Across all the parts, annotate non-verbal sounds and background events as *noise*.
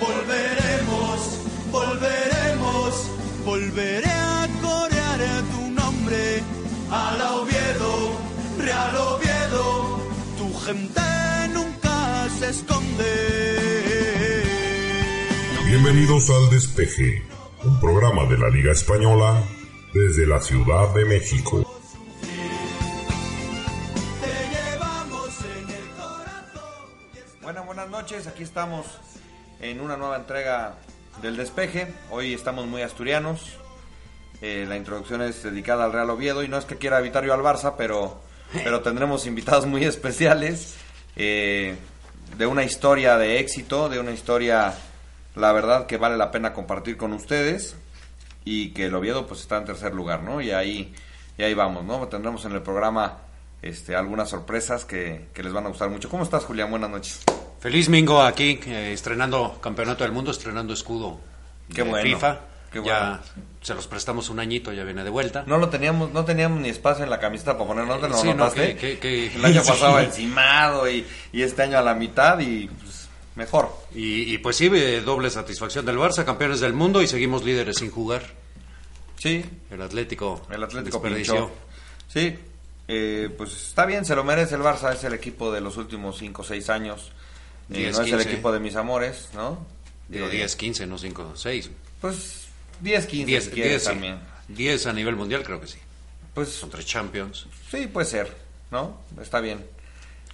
Volveremos, volveremos, volveré a corear tu nombre. A la Oviedo, Real Oviedo, tu gente nunca se esconde. Bienvenidos al Despeje, un programa de la Liga Española desde la Ciudad de México. Noches, aquí estamos en una nueva entrega del despeje. Hoy estamos muy asturianos. Eh, la introducción es dedicada al Real Oviedo y no es que quiera evitar yo al Barça, pero, *laughs* pero tendremos invitados muy especiales eh, de una historia de éxito, de una historia, la verdad, que vale la pena compartir con ustedes y que el Oviedo pues está en tercer lugar, ¿no? Y ahí, y ahí vamos, ¿no? Tendremos en el programa este, algunas sorpresas que, que les van a gustar mucho. ¿Cómo estás, Julián? Buenas noches. Feliz Mingo aquí, eh, estrenando Campeonato del Mundo, estrenando escudo Qué de bueno, FIFA. qué Ya se los prestamos un añito, ya viene de vuelta. No lo teníamos, no teníamos ni espacio en la camiseta para poner, ¿no te lo Sí, no, notaste? que- que- que- *laughs* El año *laughs* pasado encimado y, y este año a la mitad y pues, mejor. Y, y pues sí, eh, doble satisfacción del Barça, campeones del mundo y seguimos líderes sin jugar. Sí, El Atlético, el Atlético desperdició. Sí, eh, pues está bien, se lo merece el Barça, es el equipo de los últimos 5 o 6 años. Eh, 10, no es el 15. equipo de mis amores, ¿no? Digo Eh, 10, 15, no 5, 6. Pues 10, 15 10, si quieres 10, sí. también. 10 a nivel mundial creo que sí. Pues Son tres Champions, sí, puede ser, ¿no? Está bien.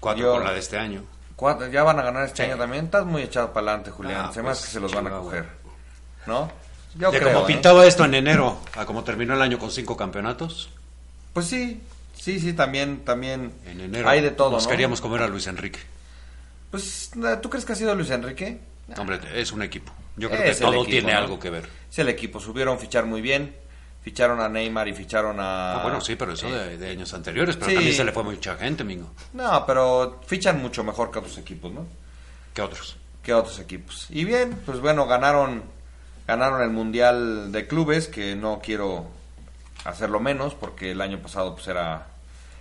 4 Yo- con la de este año. Cuatro, ya van a ganar este Sí. año también. Estás muy echado para adelante, Julián. Ah, se pues, que se los van a coger. ¿No? Yo de creo, como ¿eh? pintaba esto en enero a como terminó el año con cinco campeonatos, Pues sí, sí, sí, también, también. en enero Hay de todo, nos ¿no? queríamos comer a Luis Enrique. Pues, ¿tú crees que ha sido Luis Enrique? Hombre, es un equipo. Yo creo Es que todo equipo, tiene ¿no? algo que ver. Es el equipo. Subieron fichar muy bien. Ficharon a Neymar y ficharon a. Ah, bueno, sí, pero eso de, de años anteriores. Pero Sí. también se le fue mucha gente, Mingo. No, pero fichan mucho mejor que otros equipos, ¿no? que otros? que otros equipos. Y bien, pues bueno, ganaron ganaron el Mundial de Clubes, que no quiero hacerlo menos, porque el año pasado pues era,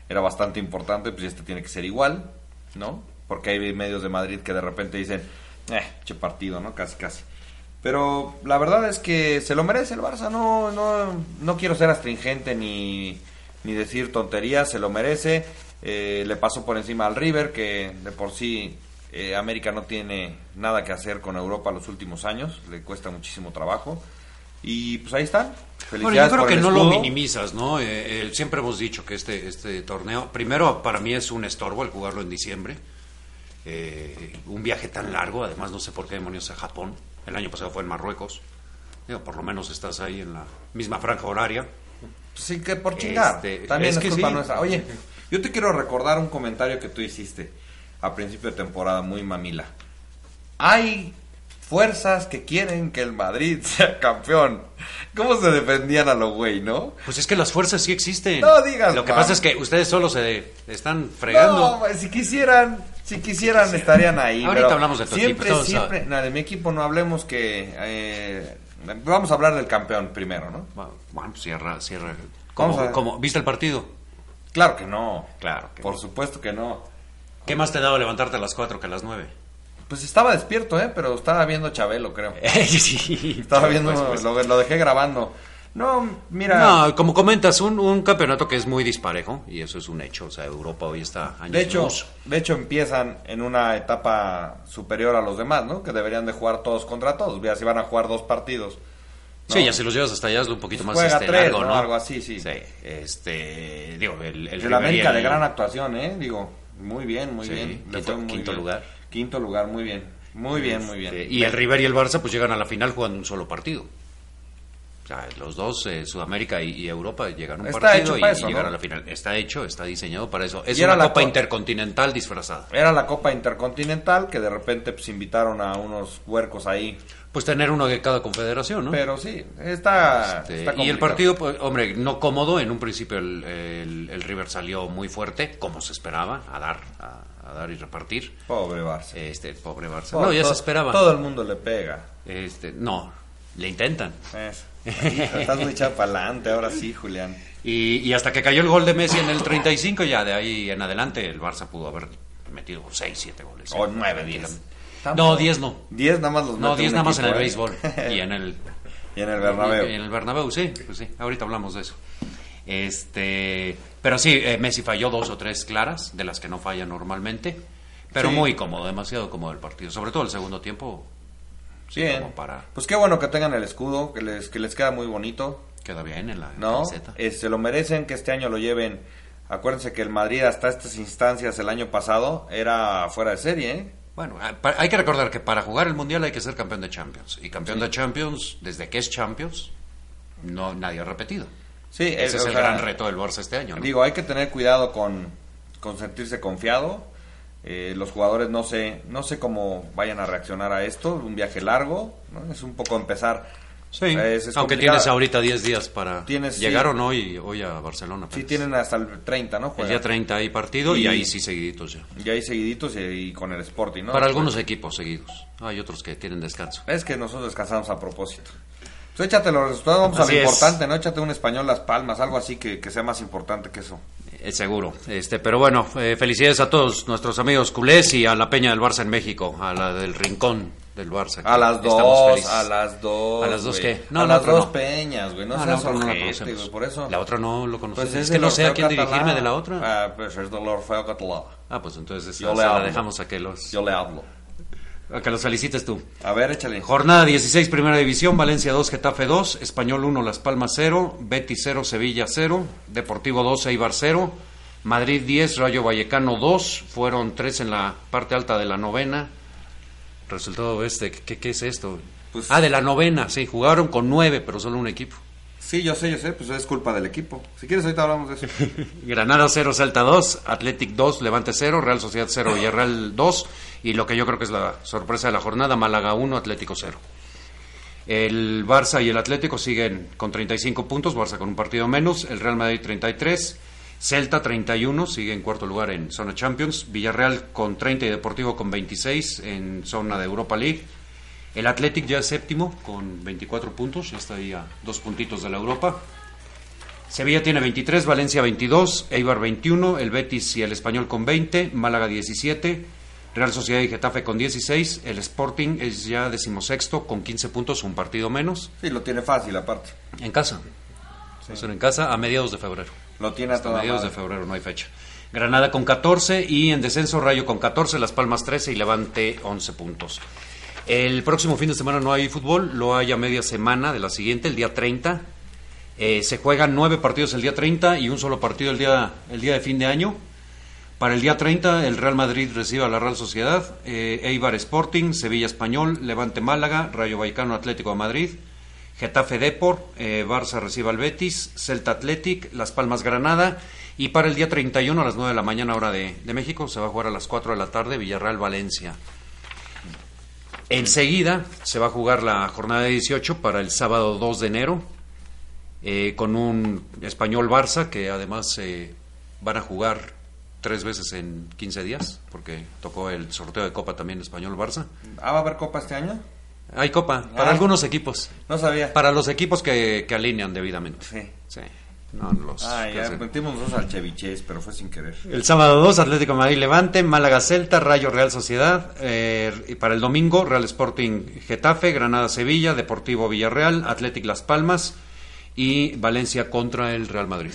era bastante importante, pues este tiene que ser igual, ¿no? Porque hay medios de Madrid que de repente dicen, eh, che partido, ¿no? Casi, casi. Pero la verdad es que se lo merece el Barça, no, no, no quiero ser astringente ni, ni decir tonterías, se lo merece. Eh, le pasó por encima al River, que de por sí eh, América no tiene nada que hacer con Europa los últimos años, le cuesta muchísimo trabajo. Y pues ahí están. Bueno, yo creo por que no lo minimizas, ¿no? Eh, eh, siempre hemos dicho que este, este torneo, primero, para mí es un estorbo el jugarlo en diciembre. Eh, un viaje tan largo, además no sé por qué demonios a Japón. El año pasado fue en Marruecos. Digo, por lo menos estás ahí en la misma franja horaria. Sí, que por chingar. Este, También es es, que culpa sí. nuestra. Oye, yo te quiero recordar un comentario que tú hiciste a principio de temporada, muy mamila. Hay fuerzas que quieren que el Madrid *laughs* sea campeón. ¿Cómo se defendían a lo güey, no? Pues es que las fuerzas sí existen. No digas, Lo que mam. pasa es que ustedes solo se están fregando. No, si quisieran, si quisieran estarían ahí. Ahorita pero hablamos de tu siempre, equipo, Siempre, no, de mi equipo no hablemos que... eh, vamos a hablar del campeón primero, ¿no? Bueno, cierra, cierra. ¿Cómo, a- cómo- ¿Viste el partido? Claro que no. Claro que Por no. supuesto que no. ¿Qué más te daba levantarte a las 4 que a las 9? Pues estaba despierto, ¿eh? Pero estaba viendo Chabelo, creo. *laughs* sí. Estaba viendo, Pues, pues. Lo, lo dejé grabando. No, mira. No, como comentas, un, un campeonato que es muy disparejo y eso es un hecho. O sea, Europa hoy está años de hecho, luz. de hecho empiezan en una etapa superior a los demás, ¿no? Que deberían de jugar todos contra todos. Mira, si van a jugar dos partidos. ¿no? Sí, ya si los llevas hasta allá es un poquito más este, tres, largo, ¿no? Algo así, sí. Sí, este, digo, el, el El América el- de gran actuación, ¿eh? Digo, muy bien, muy Sí, bien. Le quinto- fue muy quinto bien. lugar. Quinto lugar, muy bien. Muy bien, muy bien. este, y el River y el Barça pues llegan a la final jugando un solo partido. Sea, los dos, eh, Sudamérica y, y Europa, llegan a un Está partido y, eso, y llegar ¿no? a la final. Está hecho, está diseñado para eso. Es Y era una la Copa co- Intercontinental disfrazada. Era la Copa Intercontinental que de repente pues invitaron a unos huercos ahí. Pues tener uno de cada confederación, ¿no? Pero sí, está, Este, está y el partido, pues, hombre, no cómodo. En un principio el, el- el River salió muy fuerte, como se esperaba, a dar, a, a dar y repartir. Pobre Barça. Este, pobre Barça. No, ya todo- se esperaba. Todo el mundo le pega. Este, no, le intentan. Eso. *laughs* Estás muy chapalante ahora sí, Julián. Y, y hasta que cayó el gol de Messi en el 35, ya de ahí en adelante el Barça pudo haber metido 6, 7 goles. O nueve, Tranquila. diez. No, 10 no. 10 nada más los No, mete 10 un nada más en el ¿eh? béisbol y en el *laughs* Y en el Bernabéu. en el Bernabéu, sí, pues sí, ahorita hablamos de eso. Este, pero sí, eh, Messi falló dos o tres claras, de las que no falla normalmente, pero Sí. muy cómodo, demasiado cómodo el partido, sobre todo el segundo tiempo, Bien. como para Pues qué bueno que tengan el escudo, que les, que les queda muy bonito, queda bien en la ¿no? camiseta. Eh, se lo merecen que este año lo lleven. Acuérdense que el Madrid hasta estas instancias el año pasado era fuera de serie, ¿eh? Bueno, ah, hay que recordar que para jugar el mundial hay que ser campeón de Champions y campeón de Champions, desde que es Champions, no nadie ha repetido. Sí, Ese eh, es o el sea, gran reto del Barça este año. ¿no? Digo, hay que tener cuidado con, con sentirse confiado. Eh, los jugadores no sé, no sé cómo vayan a reaccionar a esto, un viaje largo, ¿no? es un poco empezar. Sí, Es- es aunque complicado. tienes ahorita 10 días para Tienes, llegar sí. o no y hoy a Barcelona. Sí, tienen hasta el 30, ¿no? El Juegan. día 30 hay partido y, Y- ahí sí seguiditos ya. Y ahí seguiditos y, y con el Sporting, ¿no? Para algunos equipos seguidos. Hay otros que tienen descanso. Es que nosotros descansamos a propósito. Pues échate los resultados, vamos a Así lo es. importante, ¿no? Échate un español Las Palmas, algo así que, que sea más importante que eso. Eh, seguro. Este, pero bueno, eh, felicidades a todos nuestros amigos culés y a la Peña del Barça en México, a la del rincón del Barça. A las dos, felices. a las dos. ¿A las dos qué? No, a la las dos no. peñas, güey. No, No, no güey, por eso. La otra no lo conocemos. Pues es que no sé a quién dirigirme de la otra. Ah, pues es del Orfeo catalán. Ah, pues entonces Yo le la dejamos a que los, Yo le hablo. A que los felicites tú. A ver, échale. Jornada 16, Primera División, Valencia 2, Getafe 2, Español 1, Las Palmas 0, Betis 0, Sevilla 0, Deportivo 2, Eibar 0, Madrid 10, Rayo Vallecano 2, fueron 3 en la parte alta de la novena. Resultado este, ¿qué, qué es esto? Pues- ah, de la novena, sí, jugaron con 9, pero solo un equipo. Sí, yo sé, yo sé, pues es culpa del equipo. Si quieres, ahorita hablamos de eso. *laughs* Granada 0, Salta 2, Athletic 2, Levante 0, Real Sociedad 0, Villarreal 2 y lo que yo creo que es la sorpresa de la jornada, Málaga 1, Atlético 0. El Barça y el Atlético siguen con 35 puntos, Barça con un partido menos, el Real Madrid 33, Celta 31, sigue en cuarto lugar en zona Champions, Villarreal con 30 y Deportivo con 26 en zona de Europa League. El Athletic ya es séptimo con 24 puntos, ya está ahí a dos puntitos de la Europa. Sevilla tiene 23, Valencia 22, Eibar 21, el Betis y el Español con 20, Málaga 17, Real Sociedad y Getafe con 16, el Sporting es ya decimosexto con 15 puntos, un partido menos, Sí, lo tiene fácil, aparte. en casa. Ser en casa a mediados de febrero. Lo tiene Hasta hasta mediados de febrero, no hay fecha. Granada con 14 y en descenso Rayo con 14, Las Palmas 13 y Levante 11 puntos. El próximo fin de semana no hay fútbol, lo hay a media semana de la siguiente, el día 30. Eh, se juegan nueve partidos el día 30 y un solo partido el día, el día de fin de año. Para el día 30 el Real Madrid recibe a la Real Sociedad, eh, Eibar Sporting, Sevilla Español, Levante Málaga, Rayo Vallecano Atlético de Madrid, Getafe Depor, eh, Barça recibe al Betis, Celta Athletic, Las Palmas Granada y para el día 31 a las 9 de la mañana hora de, de México se va a jugar a las 4 de la tarde Villarreal Valencia. Enseguida se va a jugar la jornada de 18 para el sábado 2 de enero eh, con un español Barça que además eh, van a jugar tres veces en 15 días porque tocó el sorteo de Copa también español Barça. Ah, ¿va a haber Copa este año? Hay Copa para Ah. algunos equipos, No sabía. para los equipos que, que alinean debidamente. Sí. Sí. No, los Ah, ya metimos dos al Cheviches, pero fue sin querer. El sábado 2, Atlético Madrid Levante, Málaga Celta, Rayo Real Sociedad. eh, y para el domingo, Real Sporting Getafe, Granada Sevilla, Deportivo Villarreal, Atlético Las Palmas y Valencia contra el Real Madrid.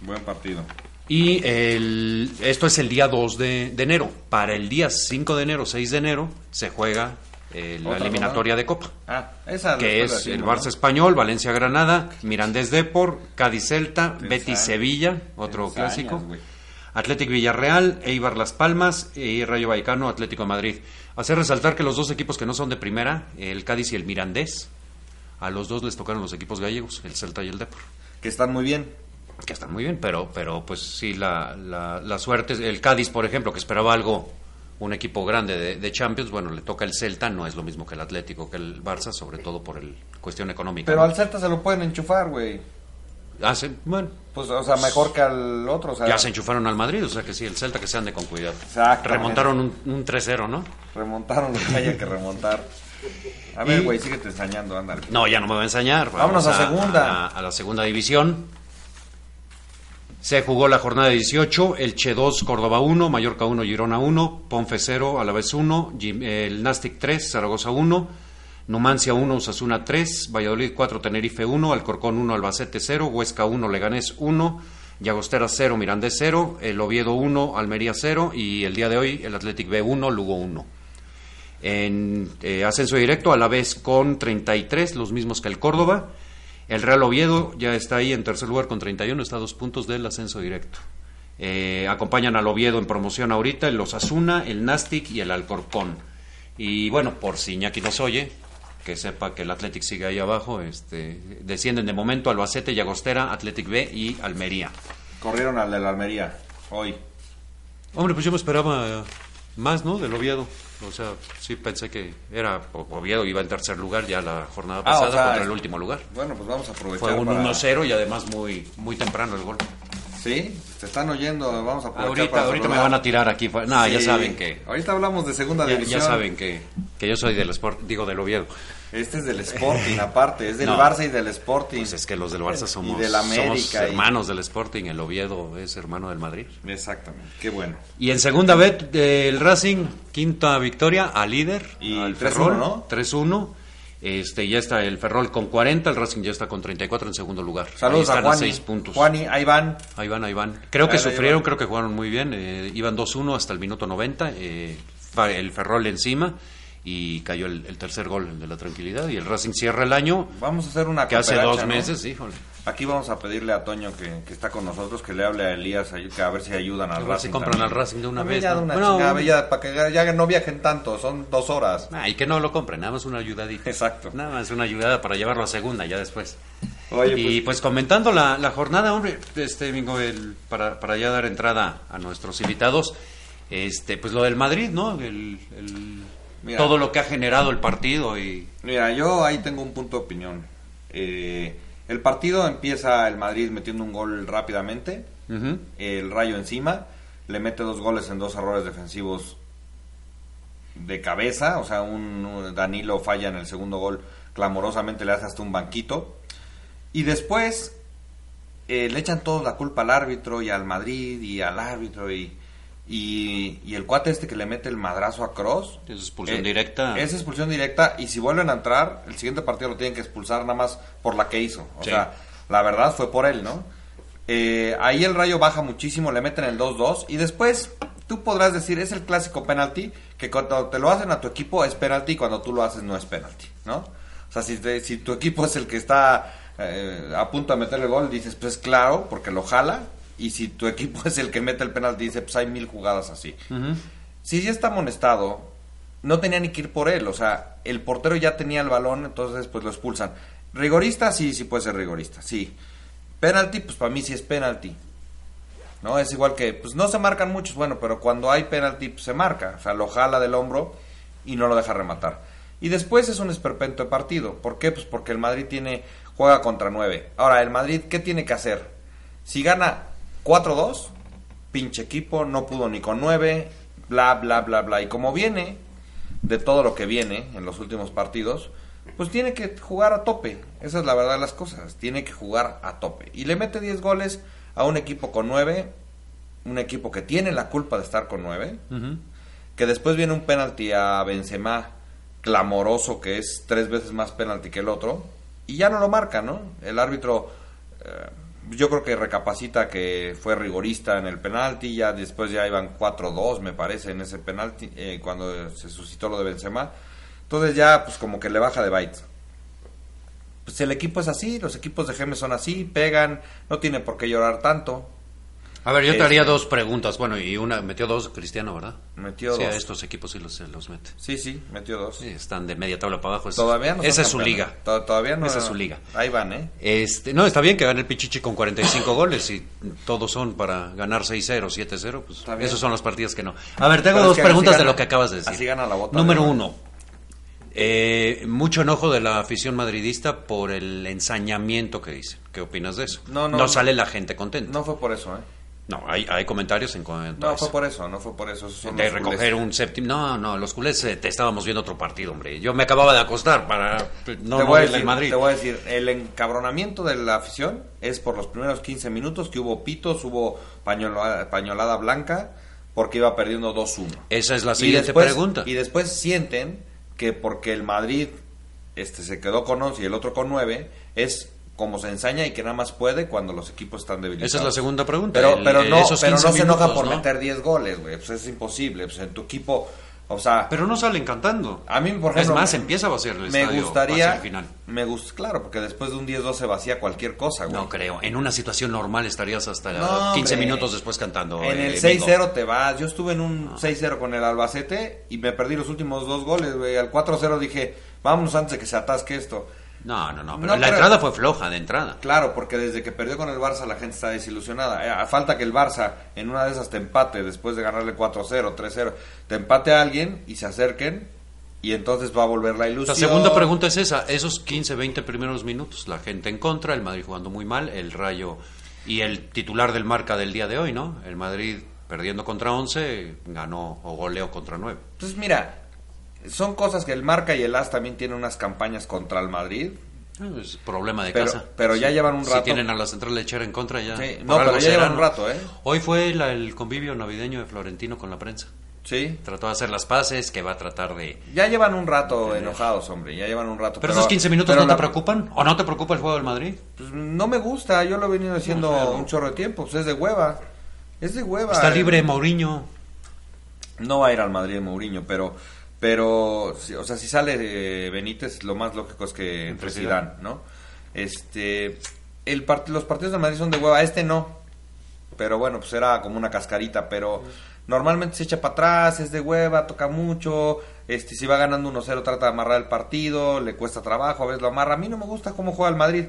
Buen partido. Y el- esto es el día 2 de, de enero. Para el día 5 de enero, 6 de enero, se juega eh, la ¿Otra eliminatoria de Copa. Ah, esa Que es el Barça ¿no? Español, Valencia Granada, Mirandés Depor, Cádiz Celta, Betis Sevilla, otro clásico. Atlético Villarreal, Eibar Las Palmas y Rayo Vallecano, Atlético de Madrid. Hacer resaltar que los dos equipos que no son de primera, el Cádiz y el Mirandés, A los dos les tocaron los equipos gallegos, el Celta y el Depor. Que están muy bien. Que están muy bien, pero, pero pues sí, la, la, la suerte. El Cádiz, por ejemplo, que esperaba algo, un equipo grande de, de Champions, bueno, le toca el Celta, no es lo mismo que el Atlético, que el Barça, sobre todo por el cuestión económica. Pero ¿no? al Celta se lo pueden enchufar, güey. Hacen, bueno, Pues, o sea, mejor que al otro. O sea, ya se enchufaron al Madrid, o sea que sí, el Celta que se ande con cuidado. Remontaron un, un 3-0, ¿no? remontaron *laughs* lo que haya que remontar. A ver, güey, síguete ensañando, ándale. No, ya no me va a enseñar. Vámonos a segunda. A, a la segunda división. Se jugó la jornada 18, el Che 2, Córdoba 1, Mallorca 1, Girona 1, Ponfe 0, Alavés 1, Jim- el Nastic 3, Zaragoza 1, Numancia 1, Osasuna 3, Valladolid 4, Tenerife 1, Alcorcón 1, Albacete 0, Huesca 1, Leganés 1, Llagostera 0, Mirandés 0, el Oviedo 1, Almería 0 y el día de hoy el Athletic B 1, Lugo 1. En eh, ascenso directo, a la vez con 33, los mismos que el Córdoba. El Real Oviedo ya está ahí en tercer lugar con 31, está a dos puntos del ascenso directo. Eh, acompañan al Oviedo en promoción ahorita el Osasuna, el Nastic y el Alcorcón. Y bueno, por si Iñaki nos oye, que sepa que el Athletic sigue ahí abajo, este, descienden de momento Albacete, Llagostera, Athletic B y Almería. Corrieron al de la Almería hoy. Hombre, pues yo me esperaba más, ¿no? Del Oviedo. O sea, sí pensé que era o- Oviedo iba en tercer lugar ya la jornada Ah, o pasada sea, contra el último lugar. Bueno, pues vamos a aprovechar. Fue un para- 1-0 y además muy muy temprano el gol. Sí, te están oyendo, vamos a aprovechar Ahorita, para ahorita me van a tirar aquí. No, ya Sí, saben que Ahorita hablamos de segunda ya, división. ya saben que, que yo soy del Sport, digo del Oviedo. Este es del Sporting, aparte, es del *laughs* No. Barça y del Sporting. Pues es que los del Barça somos, del América somos y- hermanos del Sporting, el Oviedo es hermano del Madrid. Exactamente, qué bueno. Y en segunda vez el Racing, quinta victoria al líder, Y al 3-1, Ferrol, ¿no? 3-1. Este, ya está el Ferrol con 40, el Racing ya está con 34 en segundo lugar. Saludos Ahí a están Juani. seis puntos. Juani, ahí van. Ahí van, ahí van. Creo que sufrieron, creo que jugaron muy bien. eh, iban 2-1 hasta el minuto 90. eh, el Ferrol encima y cayó el, el tercer gol el de la tranquilidad. Y el Racing cierra el año Vamos a hacer una que hace dos ¿no? meses, híjole. Aquí vamos a pedirle a Toño que, que está con nosotros que le hable a Elías que a ver si ayudan al A ver Racing. si compran también. al Racing de una vez, Ya ¿no? una Bueno, chingada ya, para que ya, no viajen tanto, son dos horas. Ah, y que no lo compren, nada más una ayudadita. Exacto. Nada más una ayudada para llevarlo a segunda ya después. Oye, y pues comentando la, la jornada, hombre, este bingo, el, para, para ya dar entrada a nuestros invitados, este, pues lo del Madrid, ¿no? El, el- Mira. todo lo que ha generado el partido y Mira, yo ahí tengo un punto de opinión. Eh, el partido empieza el Madrid metiendo un gol rápidamente, el Rayo encima, le mete dos goles en dos errores defensivos de cabeza, o sea, un, un Danilo falla en el segundo gol clamorosamente, le hace hasta un banquito. Y después eh, le echan todos la culpa al árbitro y al Madrid y al árbitro y, y, y el cuate este que le mete el madrazo a Cross. Es expulsión directa. Es expulsión directa y si vuelven a entrar, el siguiente partido lo tienen que expulsar nada más por la que hizo. O Sí. sea, la verdad fue por él, ¿no? Eh, ahí el rayo baja muchísimo, le meten el 2-2 y después tú podrás decir, es el clásico penalti, que cuando te lo hacen a tu equipo es penalti y cuando tú lo haces no es penalti, ¿no? O sea, si, te- si tu equipo es el que está eh, a punto de meterle gol, dices, pues claro, porque lo jala. Y si tu *laughs* equipo es el que mete el penalti, dice, pues hay mil jugadas así. Si ya está amonestado, no tenía ni que ir por él. O sea, el portero ya tenía el balón, entonces pues lo expulsan. Rigorista, sí, sí puede ser rigorista, sí. Penalti, pues para mí sí es penalti. ¿No? Es igual que, pues no se marcan muchos, bueno, pero cuando hay penalti, pues se marca. O sea, lo jala del hombro y no lo deja rematar. Y después es un esperpento de partido. ¿Por qué? Pues porque el Madrid tiene, juega contra 9. Ahora, el Madrid, ¿qué tiene que hacer? Si gana 4-2, pinche equipo, no pudo ni con 9, bla, bla, bla, bla. Y como viene de todo lo que viene en los últimos partidos, pues tiene que jugar a tope. Esa es la verdad de las cosas. Tiene que jugar a tope. Y le mete 10 goles a un equipo con 9, un equipo que tiene la culpa de estar con 9, que después viene un penalti a Benzema clamoroso que es tres veces más penalti que el otro y ya no lo marca, ¿no? El árbitro eh, yo creo que recapacita que fue rigorista en el penalti, ya después ya iban 4-2 me parece en ese penalti eh, cuando se suscitó lo de Benzema. Entonces ya pues como que le baja de bytes. Pues el equipo es así, los equipos de Gemes son así, pegan, no tiene por qué llorar tanto. A ver, yo te haría Este, dos preguntas. Bueno, y una, metió dos Cristiano, ¿verdad? Metió sí, dos. a estos equipos sí los, los mete. Sí, sí, metió dos. Sí, están de media tabla para abajo. Todavía no Esa es su liga. To- Todavía no. Esa es su liga. Ahí van, ¿eh? Este, no, está bien que gane el Pichichi con 45 goles y todos son para ganar 6-0, 7-0, pues Está bien. esos son los partidos que no. A ver, tengo dos preguntas de lo que acabas de decir. así gana la bota Número uno, eh, mucho enojo de la afición madridista por el ensañamiento que dicen. ¿Qué opinas de eso? No, no, sale la gente contenta. No fue por eso, ¿eh? No, hay, hay comentarios en cuanto a No, eso. fue por eso, no fue por eso. son de recoger culés. un séptimo. No, no, los culés eh, te estábamos viendo otro partido, hombre. Yo me acababa de acostar para no, te, no voy a decir, el Madrid. te voy a decir, el encabronamiento de la afición es por los primeros 15 minutos que hubo pitos, hubo pañolada, pañolada blanca, porque iba perdiendo 2-1. Esa es la Y siguiente después- pregunta. Y después sienten que porque el Madrid este se quedó con 11 y el otro con 9, es como se ensaña y que nada más puede cuando los equipos están debilitados. Esa es la segunda pregunta. Pero, El- pero el- no, pero no 15 se enoja minutos, por ¿no? meter 10 goles, güey. Pues es imposible. Pues en tu equipo, o sea, Pero no salen cantando. a mí, por ejemplo, es más, empieza a vaciar el me estadio hacia gustaría, el final. me gusta, claro, porque después de un 10-2 se vacía cualquier cosa, güey. No creo. En una situación normal estarías hasta No, 15 hombre. minutos después cantando. En eh, el bingo. 6-0 te vas. Yo estuve en un 6-0 con el Albacete y me perdí los últimos dos goles, güey. Al 4-0 dije, vámonos antes de que se atasque esto. No, no, no. Pero No la entrada fue floja de entrada. Claro, porque desde que perdió con el Barça la gente está desilusionada. Eh, a falta que el Barça en una de esas te empate después de ganarle 4-0, 3-0, te empate a alguien y se acerquen y entonces va a volver la ilusión. La segunda pregunta es esa. Esos 15, 20 primeros minutos, la gente en contra, el Madrid jugando muy mal, el Rayo y el titular del marca del día de hoy, ¿no? El Madrid perdiendo contra 11, ganó o goleó contra 9. Entonces, mira, son cosas que el Marca y el AS también tienen unas campañas contra el Madrid. Es problema de Pero- casa. pero ya llevan un Si rato. tienen a la central lechera en contra ya. Sí, no, pero ya llevan un rato, ¿eh? Hoy fue la- el convivio navideño de Florentino con la prensa. Sí. Trató de hacer las paces, que va a tratar de... Ya llevan un rato enojados, hombre, ya llevan un rato. Pero, esos 15 minutos no te preocupan? ¿O no te preocupa el juego del Madrid? Pues no me gusta, yo lo he venido No, claro. un chorro de tiempo, pues es de hueva. Es de hueva. Está eh. libre Mourinho. No va a ir al Madrid Mourinho, pero pero o sea, si sale eh, Benítez, lo más lógico es que entre Zidane. ¿no? Este el part- los partidos del Madrid son de hueva, este no. Pero bueno, pues era como una cascarita, pero normalmente se echa para atrás, es de hueva, toca mucho, este si va ganando 1-0 trata de amarrar el partido, le cuesta trabajo, a veces lo amarra. A mí no me gusta cómo juega el Madrid.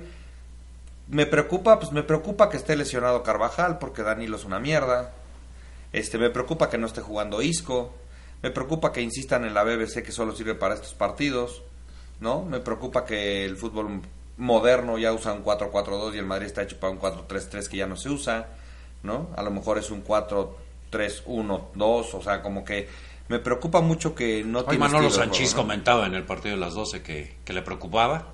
Me preocupa, pues me preocupa que esté lesionado Carvajal porque Danilo es una mierda. Este, me preocupa que no esté jugando Isco. Me preocupa que insistan en la BBC que solo sirve para estos partidos. ¿No? Me preocupa que el fútbol moderno ya usa un 4-4-2 y el Madrid está hecho para un 4-3-3 que ya no se usa. ¿No? A lo mejor es un 4-3-1-2. O sea, como que me preocupa mucho que no tiene Manolo Sanchís juego, ¿no? comentaba en el partido de las 12 que, que le preocupaba,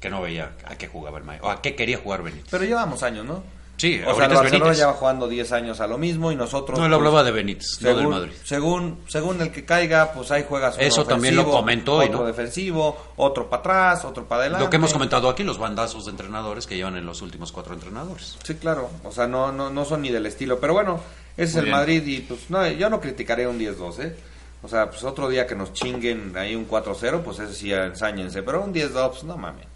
que no veía a qué jugaba el Madrid, o a qué quería jugar Benítez. Pero llevamos años, ¿no? Sí, o sea, el es Barcelona lleva jugando 10 años a lo mismo y nosotros... no, él pues, hablaba de Benítez, no del según, Madrid. según según el que caiga, pues ahí juegas uno Eso también lo comentó hoy, otro ¿no? defensivo, otro para atrás, otro para adelante. Lo que hemos comentado aquí, los bandazos de entrenadores que llevan en los últimos cuatro entrenadores. Sí, claro, o sea, no no no son ni del estilo, pero bueno, ese es Muy el bien. Madrid y pues no, yo no criticaré un 10-2, ¿eh? O sea, pues otro día que nos chinguen ahí un 4-0, pues ese sí ensáñense, pero un 10-2, pues no mames.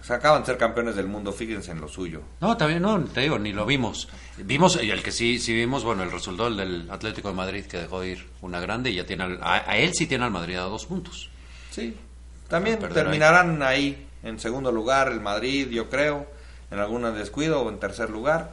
O sea, acaban de ser campeones del mundo, fíjense en lo suyo. No, también, no, te digo, ni lo vimos. Vimos, y el que sí, sí vimos, bueno, el resultado el del Atlético de Madrid, que dejó de ir una grande y ya tiene, al- a, a él sí tiene al Madrid a dos puntos. Sí, también terminarán ahí. en segundo lugar el Madrid, yo creo, en algún descuido o en tercer lugar.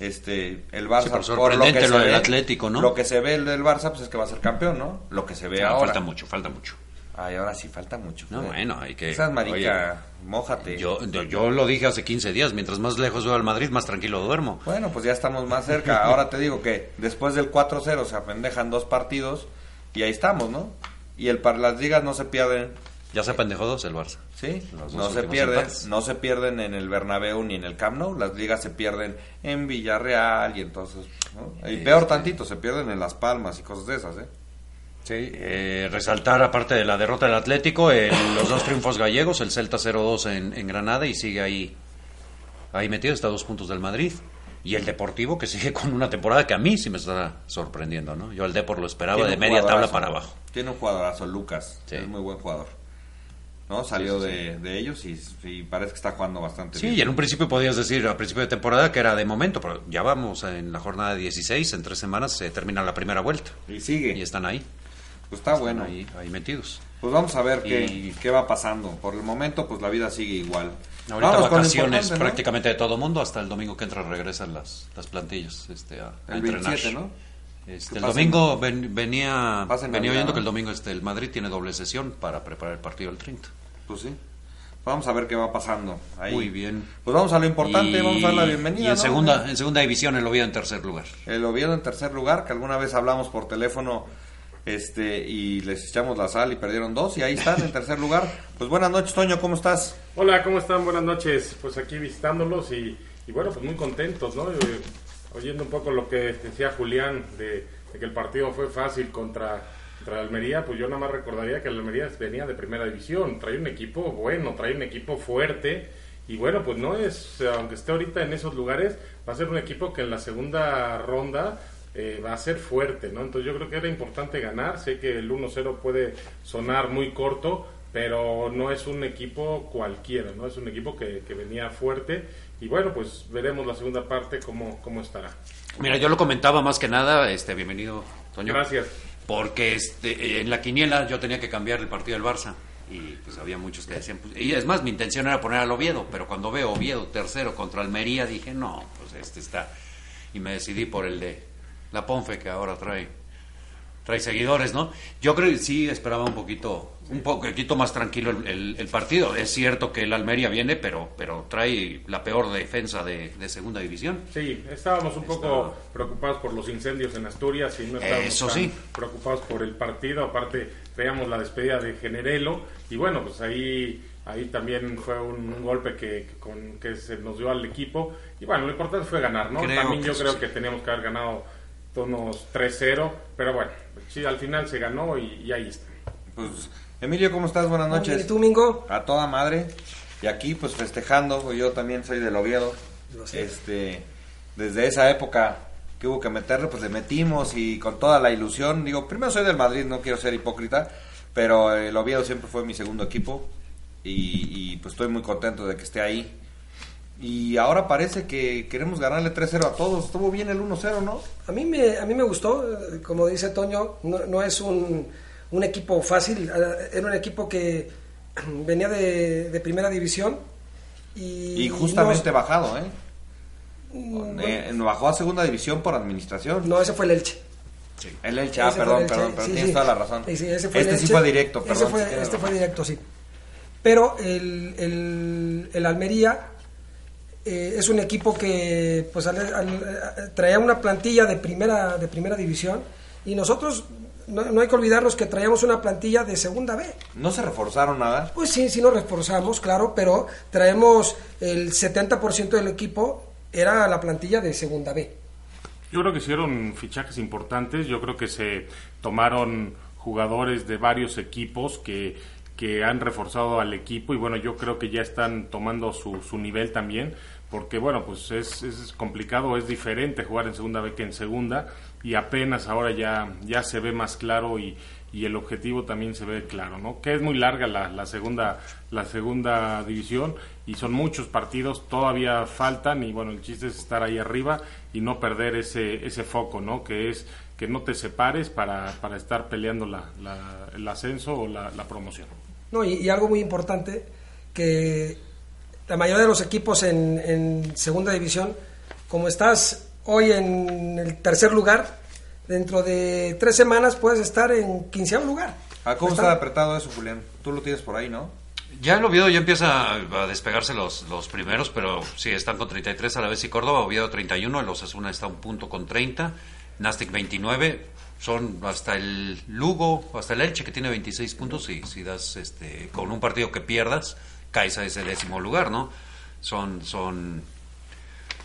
Este, el Barça Sí, por sorprendente que lo se del ve- Atlético, ¿no? Lo que se ve del Barça pues es que va a ser campeón, ¿no? Lo que se ve Ah, ahora. falta mucho, falta mucho. Ay, ahora sí falta mucho. No, bueno, hay que- Esas marica, oye, mójate. Yo, yo, yo lo dije hace 15 días, mientras más lejos veo al Madrid, más tranquilo duermo. Bueno, pues ya estamos más cerca. *laughs* Ahora te digo que después del 4-0 se apendejan dos partidos y ahí estamos, ¿no? Y el par las ligas no se pierden, Ya se pendejó dos el Barça. ¿sí? No se pierden, empates. no se pierden en el Bernabéu ni en el Camp Nou, las ligas se pierden en Villarreal y entonces, ¿no? Y peor tantito, se pierden en Las Palmas y cosas de esas, ¿eh? Sí, eh, resaltar, aparte de la derrota del Atlético, el- los dos triunfos gallegos, el Celta 0-2 en, en Granada y sigue ahí, ahí metido, está a dos puntos del Madrid. Y el Deportivo que sigue con una temporada que a mí sí me está sorprendiendo, ¿no? Yo al Depor lo esperaba de media tabla para abajo. Tiene un jugadorazo, Lucas, Sí. es muy buen jugador. ¿no? Salió de, de ellos y, y parece que está jugando bastante Sí, bien. y en un principio podías decir al principio de temporada que era de momento, pero ya vamos en la jornada 16, en tres semanas se termina la primera vuelta. Y sigue. Y están ahí, Pues está bueno. ahí, ahí metidos. Pues vamos a ver qué, Y- qué va pasando. Por el momento, pues la vida sigue igual. Ahorita Vamos vacaciones ¿no? prácticamente de todo mundo, hasta el domingo que entra regresan las, las plantillas este, a, a El entrenar. 27, ¿no? Este, el domingo ven- venía, venía oyendo que el domingo este, el Madrid tiene doble sesión para preparar el partido del 30. Pues sí. Vamos a ver qué va pasando. Ahí. Muy bien. Pues vamos a lo importante, Y- vamos a dar la bienvenida. Y en ¿no? segunda, en segunda división el Oviedo en tercer lugar. El Oviedo en tercer lugar, que alguna vez hablamos por teléfono este y les echamos la sal y perdieron dos y ahí están en tercer lugar. Pues buenas noches, Toño, ¿cómo estás? Hola, ¿cómo están? Buenas noches. Pues aquí visitándolos y, y bueno, pues muy contentos, ¿no? Eh, oyendo un poco lo que decía Julián de, que el partido fue fácil contra, contra Almería, pues yo nada más recordaría que Almería venía de primera división, trae un equipo bueno, trae un equipo fuerte y bueno, pues no es, aunque esté ahorita en esos lugares, va a ser un equipo que en la segunda ronda eh, va a ser fuerte, ¿no? Entonces yo creo que era importante ganar, sé que el 1-0 puede sonar muy corto, pero no es un equipo cualquiera, ¿no? Es un equipo que, que venía fuerte y bueno, pues veremos la segunda parte cómo, cómo estará. Mira, yo lo comentaba más que nada, este, bienvenido, Toño. Gracias. Porque este, en la quiniela yo tenía que cambiar el partido del Barça. Y pues había muchos que decían, pues, y es más, mi intención era poner al Oviedo, pero cuando veo Oviedo tercero contra Almería, dije, no, pues este está. Y me decidí por el de la Ponfe, que ahora trae, trae seguidores, ¿no? Yo creo que sí esperaba un poquito, un poquito más tranquilo el, el- el partido. Es cierto que el Almería viene, pero, pero trae la peor defensa de, de segunda división. Sí, estábamos un poco preocupados por los incendios en Asturias y no estábamos Eso tan sí. preocupados por el partido. Aparte, veíamos la despedida de Generelo y bueno, pues ahí ahí también fue un, un golpe que, que con, que se nos dio al equipo. Y bueno, lo importante fue ganar, ¿no? Creo también yo creo sí. que teníamos que haber ganado unos 3-0, pero bueno, sí, al final se ganó y, y ahí está. Pues Emilio, ¿cómo estás? Buenas noches. ¿Y tú, Mingo? A toda madre. Y aquí pues festejando, yo también soy del Oviedo. Lo sé. Este, desde esa época que hubo que meterle, pues le metimos y con toda la ilusión. Digo, primero soy del Madrid, no quiero ser hipócrita, pero el Oviedo siempre fue mi segundo equipo y, y, pues estoy muy contento de que esté ahí. Y ahora parece que queremos ganarle 3-0 a todos. Estuvo bien el 1-0, ¿no? A mí me, a mí me gustó, eh, como dice Toño, no, no es un, un equipo fácil, eh, era un equipo que *clears throat* venía de, de primera división y, Y justamente no- bajado, ¿eh? Mm, Eh, bajó a segunda división por administración. no, ese fue el Elche. El Elche, ah, perdón, el Elche, perdón, pero sí, tienes sí. toda la razón. Este sí fue directo, Ese perdón. fue- este fue directo, sí. Pero el, el, el Almería eh, es un equipo que pues al- al- traía una plantilla de primera, de primera división y nosotros no, no hay que olvidarnos que traíamos una plantilla de segunda B. ¿No se reforzaron nada? Pues sí, sí nos reforzamos, claro, pero traemos el 70% del equipo era la plantilla de segunda B. Yo creo que hicieron fichajes importantes, yo creo que se tomaron jugadores de varios equipos que, que han reforzado al equipo y bueno, yo creo que ya están tomando su, su nivel también, porque bueno, pues es, es complicado, es diferente jugar en segunda B que en segunda y apenas ahora ya, ya se ve más claro y, y el objetivo también se ve claro, ¿no? Que es muy larga la, la segunda la segunda división y son muchos partidos, todavía faltan y bueno, el chiste es estar ahí arriba y no perder ese ese foco, ¿no? Que es que no te separes para, para estar peleando la, la- el ascenso o la promoción. No, y, y algo muy importante, que la mayoría de los equipos en, en segunda división, como estás hoy en el tercer lugar, dentro de tres semanas puedes estar en quinceavo lugar. ¿A cómo Está- está apretado eso, Julián? Tú lo tienes por ahí, ¿no? Ya el Oviedo ya empieza a despegarse los, los primeros, pero sí, están con 33 a la vez y Córdoba, Oviedo 31, el Osasuna está a un punto con 30, Nastic 29, son hasta el Lugo, hasta el Elche que tiene 26 puntos y si das este con un partido que pierdas, caes a ese décimo lugar, ¿no? Son son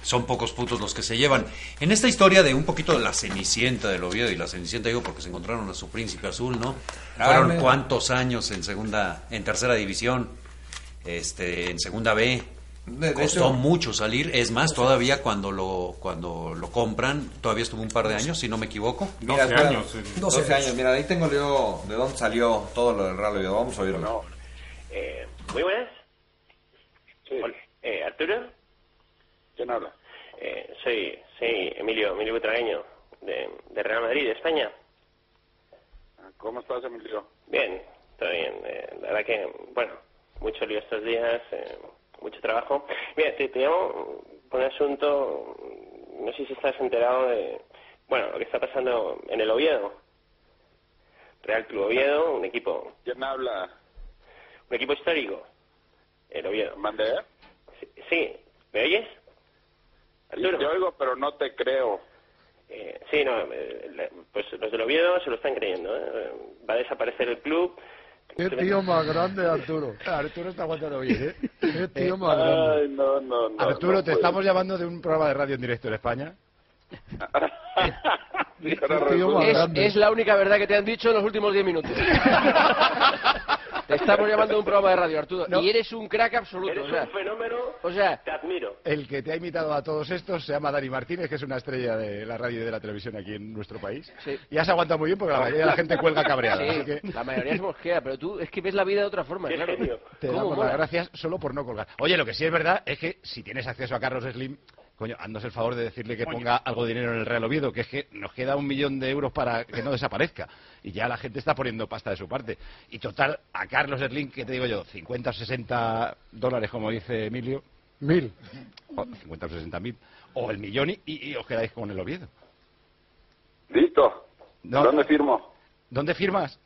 son pocos puntos los que se llevan. En esta historia de un poquito de la Cenicienta del Oviedo, y la Cenicienta digo porque se encontraron a su príncipe azul, ¿no? Ah, Fueron cuántos años en segunda, en tercera división, este, en segunda B. De- de Costó hecho- mucho salir, es más, todavía cuando lo, cuando lo compran, todavía estuvo un par de años, si no me equivoco. 12 espera, años, eh. 12, 12 años. Mira, ahí tengo yo de dónde salió todo lo del Real Oviedo. Vamos a oírlo. Eh, muy buenas. Sí. Eh, ¿Arturo? ¿Quién habla? Eh, soy, soy Emilio, Emilio Butragueño, de, de Real Madrid, de España. ¿Cómo estás, Emilio? Bien, todo bien. Eh, la verdad que, bueno, mucho lío estos días, eh, mucho trabajo. Mira, te, te llamo por un asunto, no sé si estás enterado de, bueno, lo que está pasando en el Oviedo. Real Club Oviedo, un equipo, ¿Quién habla? un equipo histórico. El Oviedo. ¿Mandé? Sí, sí. ¿me oyes? Arturo. Te oigo, pero no te creo. Eh, sí, no, eh, pues los del Oviedo se lo están creyendo. ¿eh? Va a desaparecer el club. Qué tío más grande, Arturo. *laughs* Arturo está aguantando bien, ¿eh? Qué tío más grande. Ay, no, no, no. Arturo, no te estamos llamando de un programa de radio en directo en España. *laughs* Sí, Es, es la única verdad que te han dicho en los últimos 10 minutos. *laughs* te estamos llamando de un programa de radio, Arturo. No. Y eres un crack absoluto. Eres O sea, un fenómeno. o sea, Te admiro. El que te ha imitado a todos estos se llama Dani Martínez, que es una estrella de la radio y de la televisión aquí en nuestro país. Sí. Y has aguantado muy bien porque la mayoría de la gente cuelga cabreada. así sí, que la mayoría es mosquea, pero tú es que ves la vida de otra forma, Qué claro. genio. te ¿Cómo damos las gracias solo por no colgar. Oye, lo que sí es verdad es que si tienes acceso a Carlos Slim, coño, haznos el favor de decirle que ponga algo de dinero en el Real Oviedo, que es que nos queda un millón de euros para que no desaparezca. Y ya la gente está poniendo pasta de su parte. Y total, a Carlos Slim, que te digo yo, 50 o 60 dólares, como dice Emilio. Mil. O 50 o 60 mil. O el millón y, y os quedáis con el Oviedo. Listo. No. ¿Dónde firmo? ¿Dónde firmas?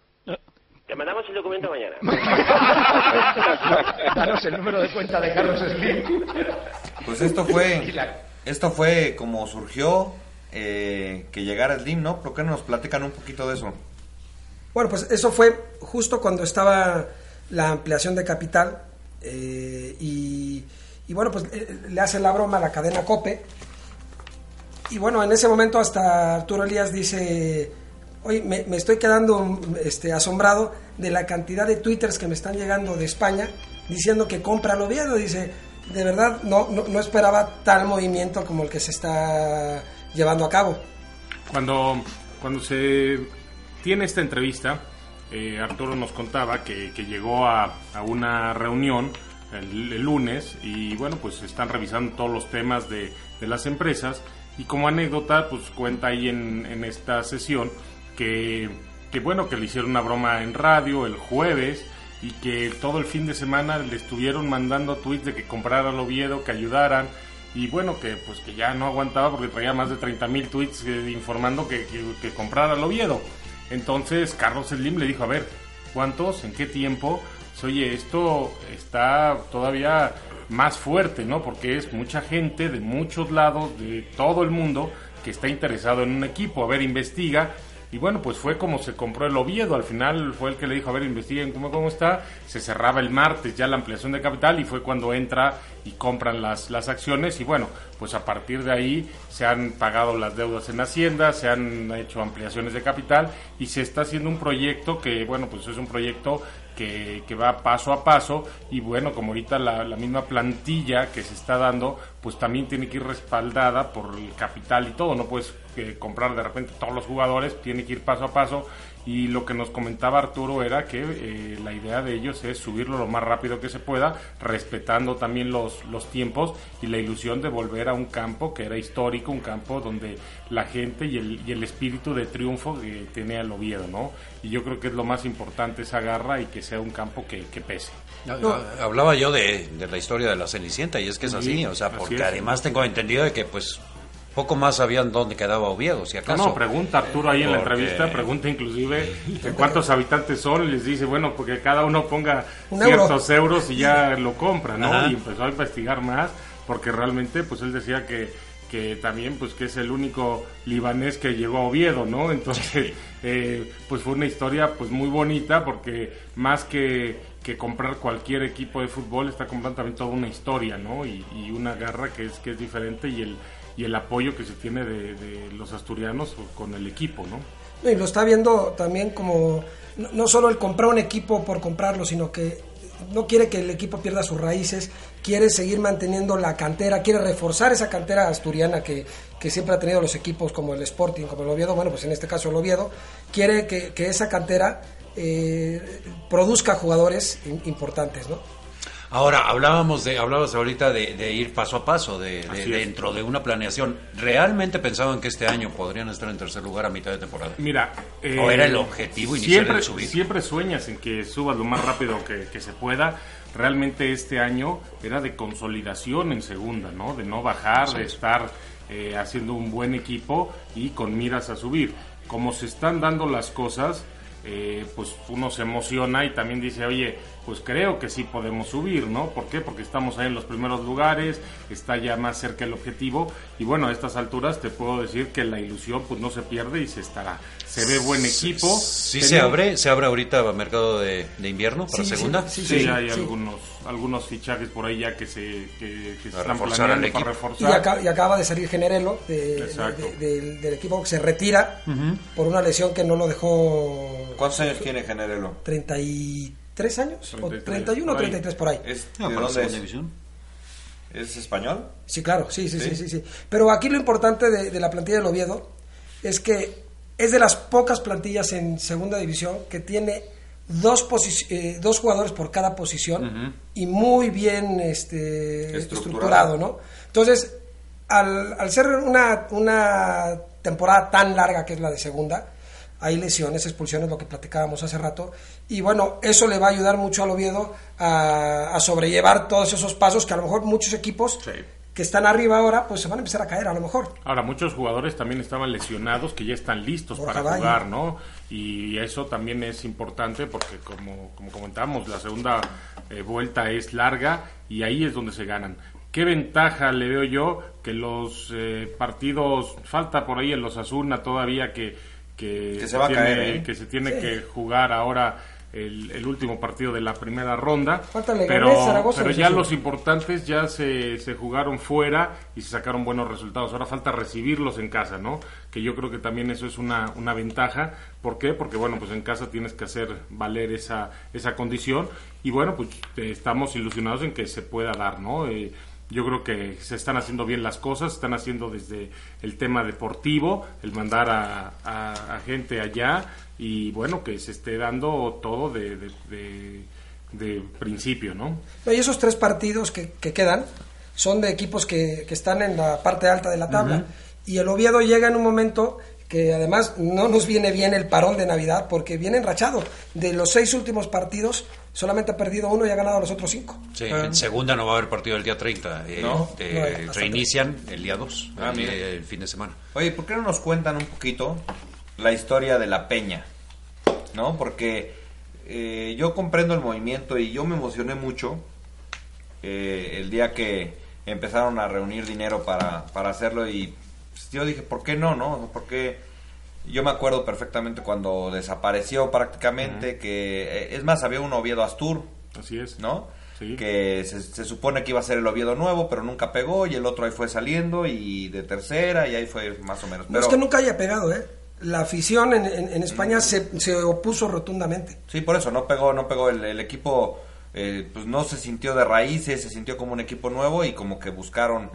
Te mandamos el documento mañana. *laughs* Danos el número de cuenta de Carlos Slim. Pues esto fue, esto fue como surgió eh, que llegara Slim, ¿no? ¿Por qué no nos platican un poquito de eso? Bueno, pues eso fue justo cuando estaba la ampliación de capital eh, y, y bueno, pues eh, le hace la broma a la cadena Cope y bueno, en ese momento hasta Arturo Elías dice, oye, me, me estoy quedando este, asombrado de la cantidad de twitters que me están llegando de España diciendo que compra el Oviedo, dice, de verdad no, no, esperaba tal movimiento como el que se está llevando a cabo. Cuando, cuando se tiene esta entrevista, eh, Arturo nos contaba que, que llegó a, a una reunión el, el lunes y bueno, pues están revisando todos los temas de, de las empresas y como anécdota, pues cuenta ahí en, en esta sesión que, bueno, que le hicieron una broma en radio el jueves y que todo el fin de semana le estuvieron mandando tweets de que comprara el Oviedo, que ayudaran y bueno, que pues que ya no aguantaba porque traía más de 30 mil tweets eh, informando que, que, que comprara el Oviedo. Entonces Carlos Slim le dijo, a ver, ¿cuántos? ¿En qué tiempo? Oye, esto está todavía más fuerte, ¿no? Porque es mucha gente de muchos lados, de todo el mundo, que está interesado en un equipo. A ver, investiga. Y bueno, pues fue como se compró el Oviedo. Al final fue el que le dijo, a ver, investiguen cómo, cómo está. Se cerraba el martes ya la ampliación de capital y fue cuando entra y compran las, las acciones. Y bueno, pues a partir de ahí se han pagado las deudas en Hacienda, se han hecho ampliaciones de capital y se está haciendo un proyecto que, bueno, pues es un proyecto que, que va paso a paso y bueno, como ahorita la, la misma plantilla que se está dando, pues también tiene que ir respaldada por el capital y todo, no puedes eh, comprar de repente todos los jugadores, tiene que ir paso a paso y lo que nos comentaba Arturo era que eh, la idea de ellos es subirlo lo más rápido que se pueda, respetando también los, los tiempos y la ilusión de volver a un campo que era histórico, un campo donde la gente y el, y el espíritu de triunfo que tiene el Oviedo, ¿no? Y yo creo que es lo más importante esa garra y que sea un campo que, que pese. No, Hablaba yo de, de la historia de la Cenicienta y es que es así, Sí, o sea, así porque es. además tengo entendido de que pues poco más sabían dónde quedaba Oviedo, si No, acaso. no, pregunta Arturo ahí en la entrevista, pregunta inclusive de cuántos habitantes son y les dice, bueno, porque cada uno ponga Un euro. ciertos euros y ya lo compra, ¿no? Ajá. Y empezó a investigar más porque realmente, pues él decía que, que también, pues que es el único libanés que llegó a Oviedo, ¿no? *laughs* Entonces, eh, pues fue una historia pues muy bonita porque más que, que comprar cualquier equipo de fútbol, está comprando también toda una historia, ¿no? Y, una garra que es, que es diferente y el, y el apoyo que se tiene de, los asturianos con el equipo, ¿no? Y lo está viendo también como no, solo el comprar un equipo por comprarlo, sino que no quiere que el equipo pierda sus raíces, quiere seguir manteniendo la cantera, quiere reforzar esa cantera asturiana que, siempre ha tenido los equipos como el Sporting, como el Oviedo, bueno, pues en este caso el Oviedo, quiere que esa cantera eh, produzca jugadores importantes, ¿no? Ahora, hablábamos de, hablabas ahorita de, de ir paso a paso, de, dentro de una planeación. ¿Realmente pensaban que este año podrían estar en tercer lugar a mitad de temporada? Mira, eh, ¿O era el objetivo inicial siempre, el subir? Siempre sueñas en que subas lo más rápido que, que se pueda. Realmente este año era de consolidación en segunda, ¿no? De no bajar, de es. estar eh, haciendo un buen equipo y con miras a subir. Como se están dando las cosas, eh, pues uno se emociona y también dice, oye, pues creo que sí podemos subir, ¿no? ¿Por qué? Porque estamos ahí en los primeros lugares, está ya más cerca el objetivo y bueno, a estas alturas te puedo decir que la ilusión pues no se pierde y se estará. Se ve buen equipo. ¿Sí se abre, se abre ahorita mercado de, de invierno para Sí, sí, segunda? sí, Sí, sí, hay sí. algunos algunos fichajes por ahí ya que se, que, que se están reforzar planeando para equipo. Y, reforzar. acá- y acaba de salir Generelo de- de- de- del, del equipo que se retira por una lesión que no lo dejó ¿Cuántos años tiene Generelo? 33 años, o 33, 31 o por ahí. 33 por ahí. ¿Es, Ah, ¿De para dónde segunda es? división. ¿Es español? Sí, claro, sí, sí, sí, ¿Sí? sí, sí. Pero aquí lo importante de, de la plantilla del Oviedo es que es de las pocas plantillas en segunda división que tiene dos, eh, dos jugadores por cada posición y muy bien este, Estructurado. estructurado, ¿no? Entonces, al, al ser una, una temporada tan larga que es la de segunda, hay lesiones, expulsiones, lo que platicábamos hace rato, y bueno, eso le va a ayudar mucho al Oviedo a, a sobrellevar todos esos pasos que a lo mejor muchos equipos Sí. que están arriba ahora, pues se van a empezar a caer a lo mejor. Ahora, muchos jugadores también estaban lesionados que ya están listos para jugar, ¿no? Y eso también es importante porque, como, como comentamos, la segunda eh, vuelta es larga y ahí es donde se ganan. ¿Qué ventaja le veo yo? Que los eh, partidos, falta por ahí en los Asuna todavía que, que, Que se va a tiene, caer, ¿eh? que se tiene que jugar ahora el, el último partido de la primera ronda. Pero Zaragoza pero ya los importantes ya se, se jugaron fuera y se sacaron buenos resultados. Ahora falta recibirlos en casa, ¿no? Que yo creo que también eso es una, una ventaja. ¿Por qué? Porque, bueno, pues en casa tienes que hacer valer esa, esa condición. Y bueno, pues eh, estamos ilusionados en que se pueda dar, ¿no? Eh, yo creo que se están haciendo bien las cosas, se están haciendo desde el tema deportivo, el mandar a, a- a gente allá y bueno, que se esté dando todo de, de- de- de principio, ¿no? No, Y esos tres partidos que, que quedan son de equipos que, que están en la parte alta de la tabla. Y el Oviedo llega en un momento que además no nos viene bien el parón de Navidad porque viene enrachado. De los seis últimos partidos, solamente ha perdido uno y ha ganado los otros cinco. Sí, en segunda no va a haber partido el día 30. eh, No, eh, no reinician el día 2, Ah, el, fin de semana. Oye, ¿por qué no nos cuentan un poquito la historia de la peña? ¿No? Porque eh, yo comprendo el movimiento y yo me emocioné mucho eh, el día que empezaron a reunir dinero para, para hacerlo y pues, yo dije, ¿por qué no? no? Porque yo me acuerdo perfectamente cuando desapareció prácticamente, que eh, es más, había un Oviedo Astur, Así es. ¿no? Sí. Que se, se supone que iba a ser el Oviedo nuevo, pero nunca pegó y el otro ahí fue saliendo y de tercera y ahí fue más o menos. No Pero, es que nunca haya pegado, ¿eh? La afición en, en- en España se, se opuso rotundamente. Sí, por eso no pegó, no pegó el, el equipo, eh, pues no se sintió de raíces, se sintió como un equipo nuevo y como que buscaron,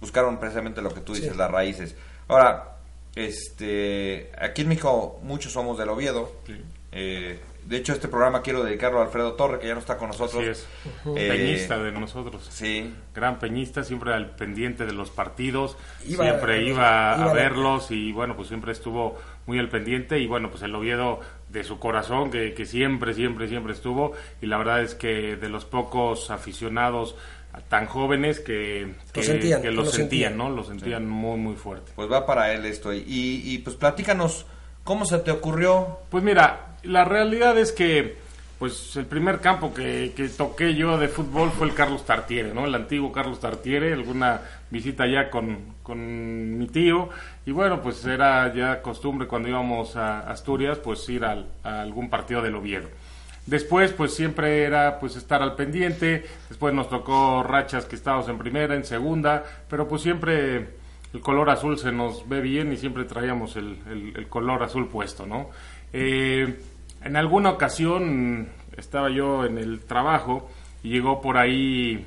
buscaron precisamente lo que tú dices, Sí. las raíces. Ahora, este, aquí en México muchos somos del Oviedo. Sí. Eh, de hecho, este programa quiero dedicarlo a Alfredo Torre, que ya no está con nosotros. Así es. Eh, Peñista de nosotros. Sí, Gran peñista, siempre al pendiente de los partidos, Iba- siempre iba, iba a a- verlos y bueno, pues siempre estuvo muy al pendiente y bueno, pues el Oviedo de su corazón que, que siempre, siempre, siempre estuvo y la verdad es que de los pocos aficionados tan jóvenes que, que, sentían, que que lo lo sentían, sentían. ¿no? Lo sentían muy, muy fuerte. pues va para él esto. Y, y pues platícanos, ¿cómo se te ocurrió? Pues mira, la realidad es que pues el primer campo que, que toqué yo de fútbol fue el Carlos Tartiere, ¿no? El antiguo Carlos Tartiere, alguna visita ya con, con mi tío y bueno, pues era ya costumbre cuando íbamos a Asturias pues ir al- a algún partido del Oviedo. Después, pues siempre era pues estar al pendiente. Después nos tocó rachas que estábamos en primera, en segunda, pero pues siempre el color azul se nos ve bien y siempre traíamos el, el- el color azul puesto, ¿no? Eh, en alguna ocasión estaba yo en el trabajo y llegó por ahí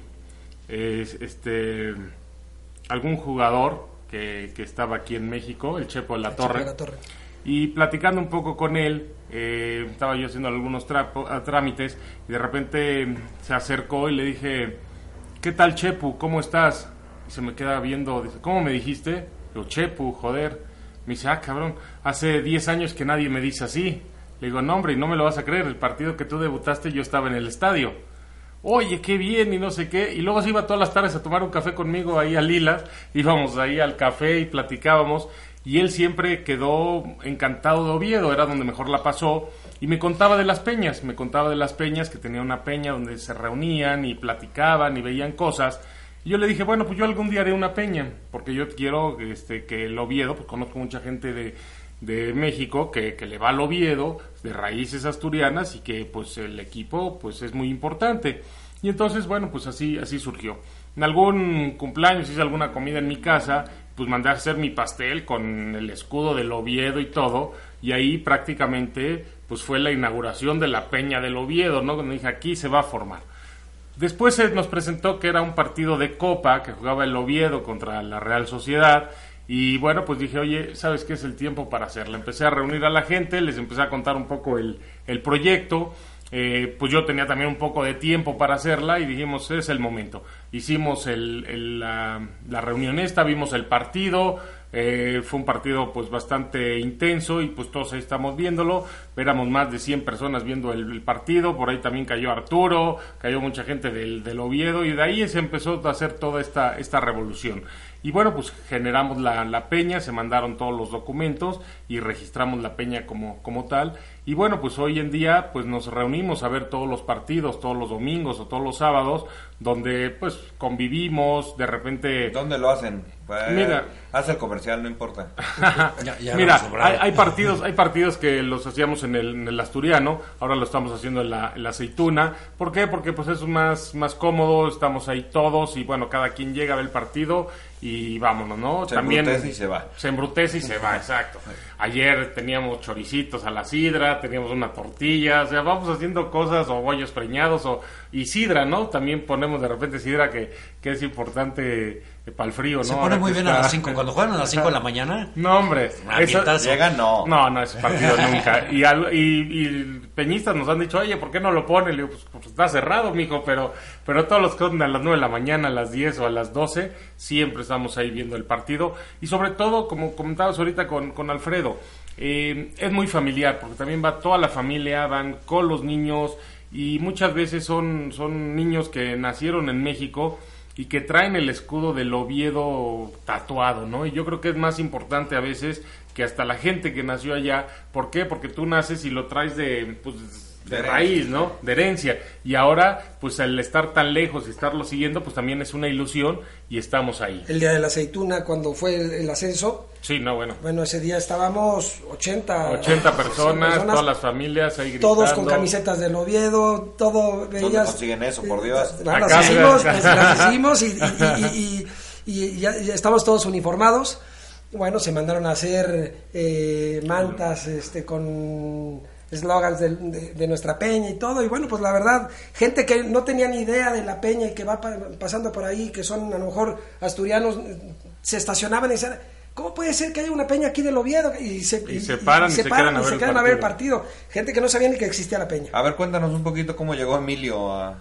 eh, este algún jugador que, que estaba aquí en México, el Chepo de la El Torre. Chepo de la Torre. Y platicando un poco con él, eh, estaba yo haciendo algunos ah, trámites y de repente se acercó y le dije, ¿qué tal Chepu? ¿Cómo estás? Y se me queda viendo, dice, ¿cómo me dijiste? Digo, Chepu, joder. Me dice, ah, cabrón, hace 10 años que nadie me dice así. Le digo, no, hombre, y no me lo vas a creer, el partido que tú debutaste yo estaba en el estadio. Oye, qué bien y no sé qué. Y luego se iba todas las tardes a tomar un café conmigo ahí a Lilas. Íbamos ahí al café y platicábamos. Y él siempre quedó encantado de Oviedo, era donde mejor la pasó. Y me contaba de las peñas, me contaba de las peñas, que tenía una peña donde se reunían y platicaban y veían cosas. Y yo le dije, bueno, pues yo algún día haré una peña, porque yo quiero este, que el Oviedo, pues conozco mucha gente de, de México que, que le va al Oviedo, de raíces asturianas, y que pues el equipo pues es muy importante. Y entonces, bueno, pues así, así surgió. En algún cumpleaños hice alguna comida en mi casa, pues mandé a hacer mi pastel con el escudo del Oviedo y todo, y ahí prácticamente pues fue la inauguración de la Peña del Oviedo, ¿no? Dije, aquí se va a formar. Después se nos presentó que era un partido de Copa que jugaba el Oviedo contra la Real Sociedad. Y bueno, pues dije, oye, ¿sabes qué es el tiempo para hacerla? Empecé a reunir a la gente, les empecé a contar un poco el, el proyecto. Eh, pues yo tenía también un poco de tiempo para hacerla y dijimos, es el momento. Hicimos el, la, la reunión esta, vimos el partido, eh, fue un partido pues bastante intenso y pues todos ahí estamos viéndolo. Éramos más de 100 personas viendo el, el partido, por ahí también cayó Arturo, cayó mucha gente del, del Oviedo y de ahí se empezó a hacer toda esta, esta revolución. Y bueno, pues generamos la, la peña, se mandaron todos los documentos y registramos la peña como, como tal. Y bueno, pues hoy en día pues nos reunimos a ver todos los partidos, todos los domingos o todos los sábados, donde pues convivimos, de repente... ¿Dónde lo hacen? Pues, Mira. Haz el comercial, no importa. *laughs* Mira, hay, hay partidos, hay partidos que los hacíamos en el, en el asturiano, ahora lo estamos haciendo en la, en la aceituna. ¿Por qué? Porque pues es más, más cómodo, estamos ahí todos y bueno, cada quien llega a ver el partido y vámonos, ¿no? Se embrutece y se va. Se embrutece y se va, exacto. Ayer teníamos choricitos a la sidra, teníamos una tortilla, o sea, vamos haciendo cosas o bollos preñados o y sidra, ¿no? También ponemos de repente sidra que, que es importante para el frío, ¿no? Se pone muy bien a las 5. Cuando juegan a las 5 de la mañana. no, hombre. Ah, eso-. Llegan, no. No, no, ese partido nunca. Y, al- y, y peñistas nos han dicho, oye, ¿por qué no lo ponen? Le digo, pues, pues está cerrado, mijo, pero, pero todos los que son a las 9 de la mañana, a las 10 o a las 12, siempre estamos ahí viendo el partido. Y sobre todo, como comentabas ahorita con, con Alfredo, eh, es muy familiar, porque también va toda la familia, van con los niños, y muchas veces son, son niños que nacieron en México y que traen el escudo del Oviedo tatuado, ¿no? Y yo creo que es más importante a veces que hasta la gente que nació allá. ¿Por qué? Porque tú naces y lo traes de, pues, de raíz, ¿no? De herencia. Y ahora, pues al estar tan lejos y estarlo siguiendo, pues también es una ilusión y estamos ahí. El día de la aceituna, cuando fue el, el ascenso, Sí, no, bueno. bueno, ese día estábamos 80, 80 *laughs* personas, todas las familias ahí gritando. todos con camisetas del Oviedo, todo veías. consiguen eso, por Dios? Las, las Acá, hicimos, mira. las, las hicimos *laughs* y, y- y- y- y ya, ya estamos todos uniformados. Bueno, se mandaron a hacer eh, mantas este, con eslogans de, de- de nuestra peña y todo. Y bueno, pues la verdad, gente que no tenía ni idea de la peña y que va pa- pasando por ahí, que son a lo mejor asturianos, se estacionaban y decían, ¿cómo puede ser que haya una peña aquí del Oviedo? Y se, Y se paran y se quedan a ver el quedan a ver el partido. Gente que no sabía ni que existía la peña. A ver, cuéntanos un poquito cómo llegó Emilio a...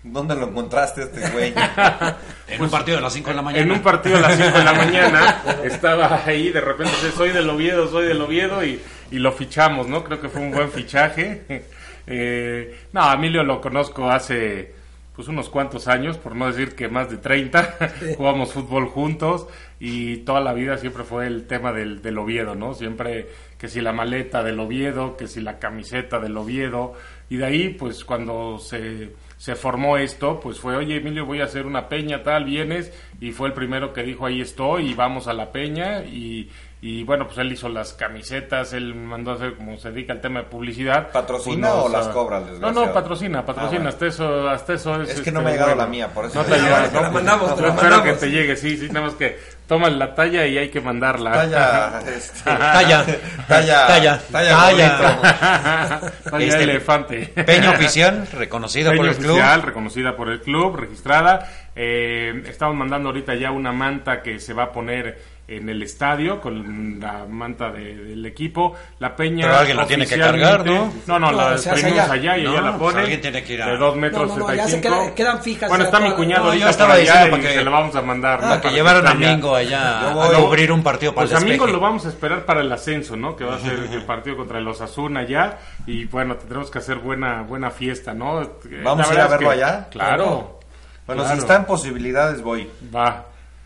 ¿Dónde lo encontraste este güey? *laughs* En un partido de las 5 de la mañana. En un partido a las *laughs* 5 de la mañana estaba ahí, de repente soy del Oviedo, soy del Oviedo y, y lo fichamos, ¿no? Creo que fue un buen fichaje. *laughs* Eh, no, a Emilio lo conozco hace pues unos cuantos años, por no decir que más de 30, *laughs* jugamos fútbol juntos y toda la vida siempre fue el tema del, del Oviedo, ¿no? Siempre que si la maleta del Oviedo, que si la camiseta del Oviedo y de ahí pues cuando se, se formó esto, pues fue, oye Emilio, voy a hacer una peña, tal, vienes y fue el primero que dijo, ahí estoy y vamos a la peña y... Y bueno, pues él hizo las camisetas, él mandó a hacer como se dedica al tema de publicidad. ¿Patrocina Pues o las cobra No, no, patrocina, patrocina. Ah, bueno. Hasta eso, hasta eso es. Es que no este, me ha llegado bueno. la mía, por eso No te llegado, Te la ¿no? mandamos, te la Espero que te llegue, sí, sí, nada más que toman la talla y hay que mandarla. Talla, *laughs* este, Talla. talla, Talla. talla, Talla. bonito. *laughs* Talla Este, elefante. Peña oficial, reconocida por el club. oficial, reconocida por el club, registrada. Eh, estamos mandando ahorita ya una manta que se va a poner en el estadio con la manta de- del equipo. La peña. Pero alguien la tiene que cargar, ¿no? No, no, No, la exprimimos allá. allá y No, ella la pues pone. alguien tiene que ir a- De 2 metros No, no, no, ya se 65. quedan- quedan fijas Bueno, está mi cuñado yo ahorita estaba por allá diciendo y para que- se lo vamos a mandar. ¿no? Para que esté a allá. Mingo allá Yo a voy- cubrir un partido para Pues el amigos despeje. lo vamos a esperar para el ascenso, ¿no? Que va a ser *laughs* el partido contra el Osasuna ya y bueno, tendremos que hacer buena buena fiesta, ¿no? ¿Vamos La a ir a verlo que- allá? Claro. Bueno, claro. si está en posibilidades, voy. Va.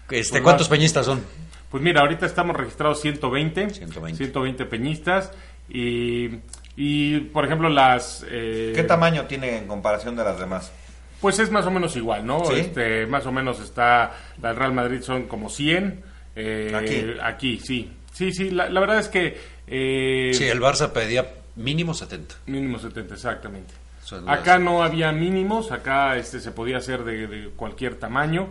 Este, Pues ¿Cuántos va. peñistas son? Pues mira, ahorita estamos registrados 120, 120. 120 peñistas y, y por ejemplo las... eh, ¿Qué tamaño tiene en comparación de las demás? Pues es más o menos igual, ¿no? ¿Sí? Este, más o menos está, la del Real Madrid son como 100. eh, Aquí. Aquí, sí. Sí, sí, la, la verdad es que... eh, Sí, el Barça pedía mínimo 70. Mínimo 70, exactamente. Acá no había mínimos, acá este se podía hacer de, de cualquier tamaño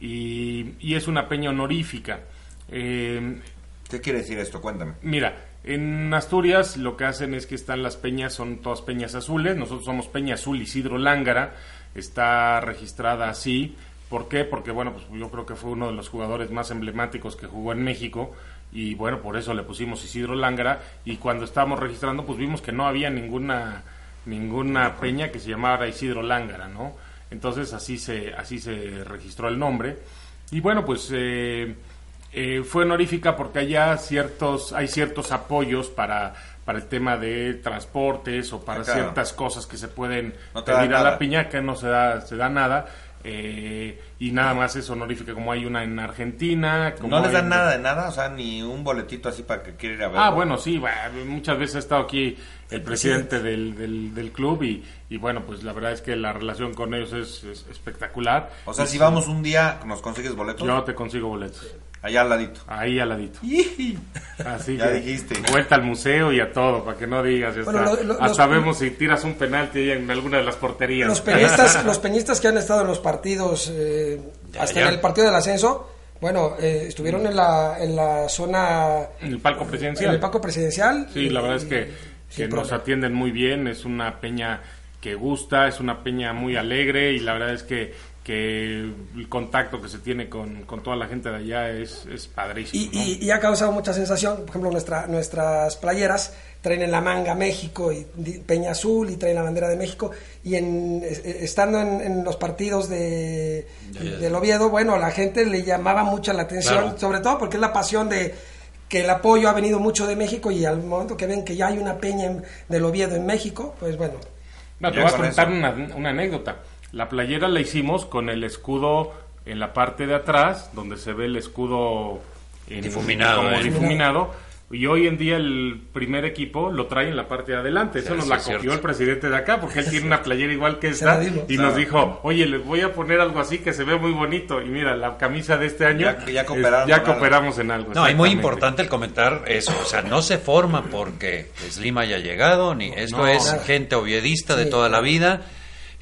y, y es una peña honorífica. Eh, ¿Qué quiere decir esto? Cuéntame. Mira, en Asturias lo que hacen es que están las peñas, son todas peñas azules. Nosotros somos Peña Azul Isidro Lángara. Está registrada así. ¿Por qué? Porque, bueno, pues yo creo que fue uno de los jugadores más emblemáticos que jugó en México. Y bueno, por eso le pusimos Isidro Lángara. Y cuando estábamos registrando, pues vimos que no había ninguna, ninguna peña que se llamara Isidro Lángara, ¿no? Entonces así se, así se registró el nombre. Y bueno, pues eh, eh, fue honorífica porque allá ciertos, hay ciertos apoyos para, para el tema de transportes o para Ah, claro. ciertas cosas que se pueden No pedir a la piña que no se da, se da nada. eh, y nada más es honorífica como hay una en Argentina. Como ¿No les dan en- nada de nada? O sea, ni un boletito así para que quiera ir a ver. Ah, bueno, sí, bueno, muchas veces ha estado aquí el presidente del, del, del club y, y bueno, pues la verdad es que la relación con ellos es, es espectacular. O sea, Y si sí, vamos un día, ¿nos consigues boletos? Yo te consigo boletos. Allá al ladito. Ahí al ladito. *laughs* Así Ya que dijiste. vuelta al museo y a todo, para que no digas. Bueno, lo- lo- hasta los- vemos si tiras un penalti en alguna de las porterías. Los peñistas, *laughs* los peñistas que han estado en los partidos, eh, hasta ya. en el partido del ascenso, bueno, eh, estuvieron en la, en la zona, En el palco en presidencial. el palco presidencial. Sí, la verdad es que, que nos problema. atienden muy bien, es una peña que gusta, es una peña muy alegre y la verdad es que, que el contacto que se tiene con, con toda la gente de allá es, es padrísimo. Y, ¿no? y- y ha causado mucha sensación. Por ejemplo, nuestra, nuestras playeras traen en la manga México y Peña Azul y traen la bandera de México. Y en, eh, estando en, en los partidos de, del Oviedo, bueno, la gente le llamaba mucho la atención, Claro. sobre todo porque es la pasión de que el apoyo ha venido mucho de México y al momento que ven que ya hay una peña en- del Oviedo en México, pues bueno, No, te voy a con contar una, una anécdota. La playera la hicimos con el escudo en la parte de atrás, donde se ve el escudo en- Difuminado, como ¿eh? difuminado. Y hoy en día el primer equipo lo trae en la parte de adelante. Eso Sí, nos sí, la es copió cierto. el presidente de acá, porque él tiene una playera igual que esta. Y nos dijo, oye, les voy a poner algo así que se ve muy bonito. Y mira, la camisa de este año, Ya- es- cooperamos en algo. No, y muy importante el comentar eso, o sea, no se forma porque Slim haya llegado, ni esto no. es gente oviedista de toda la vida,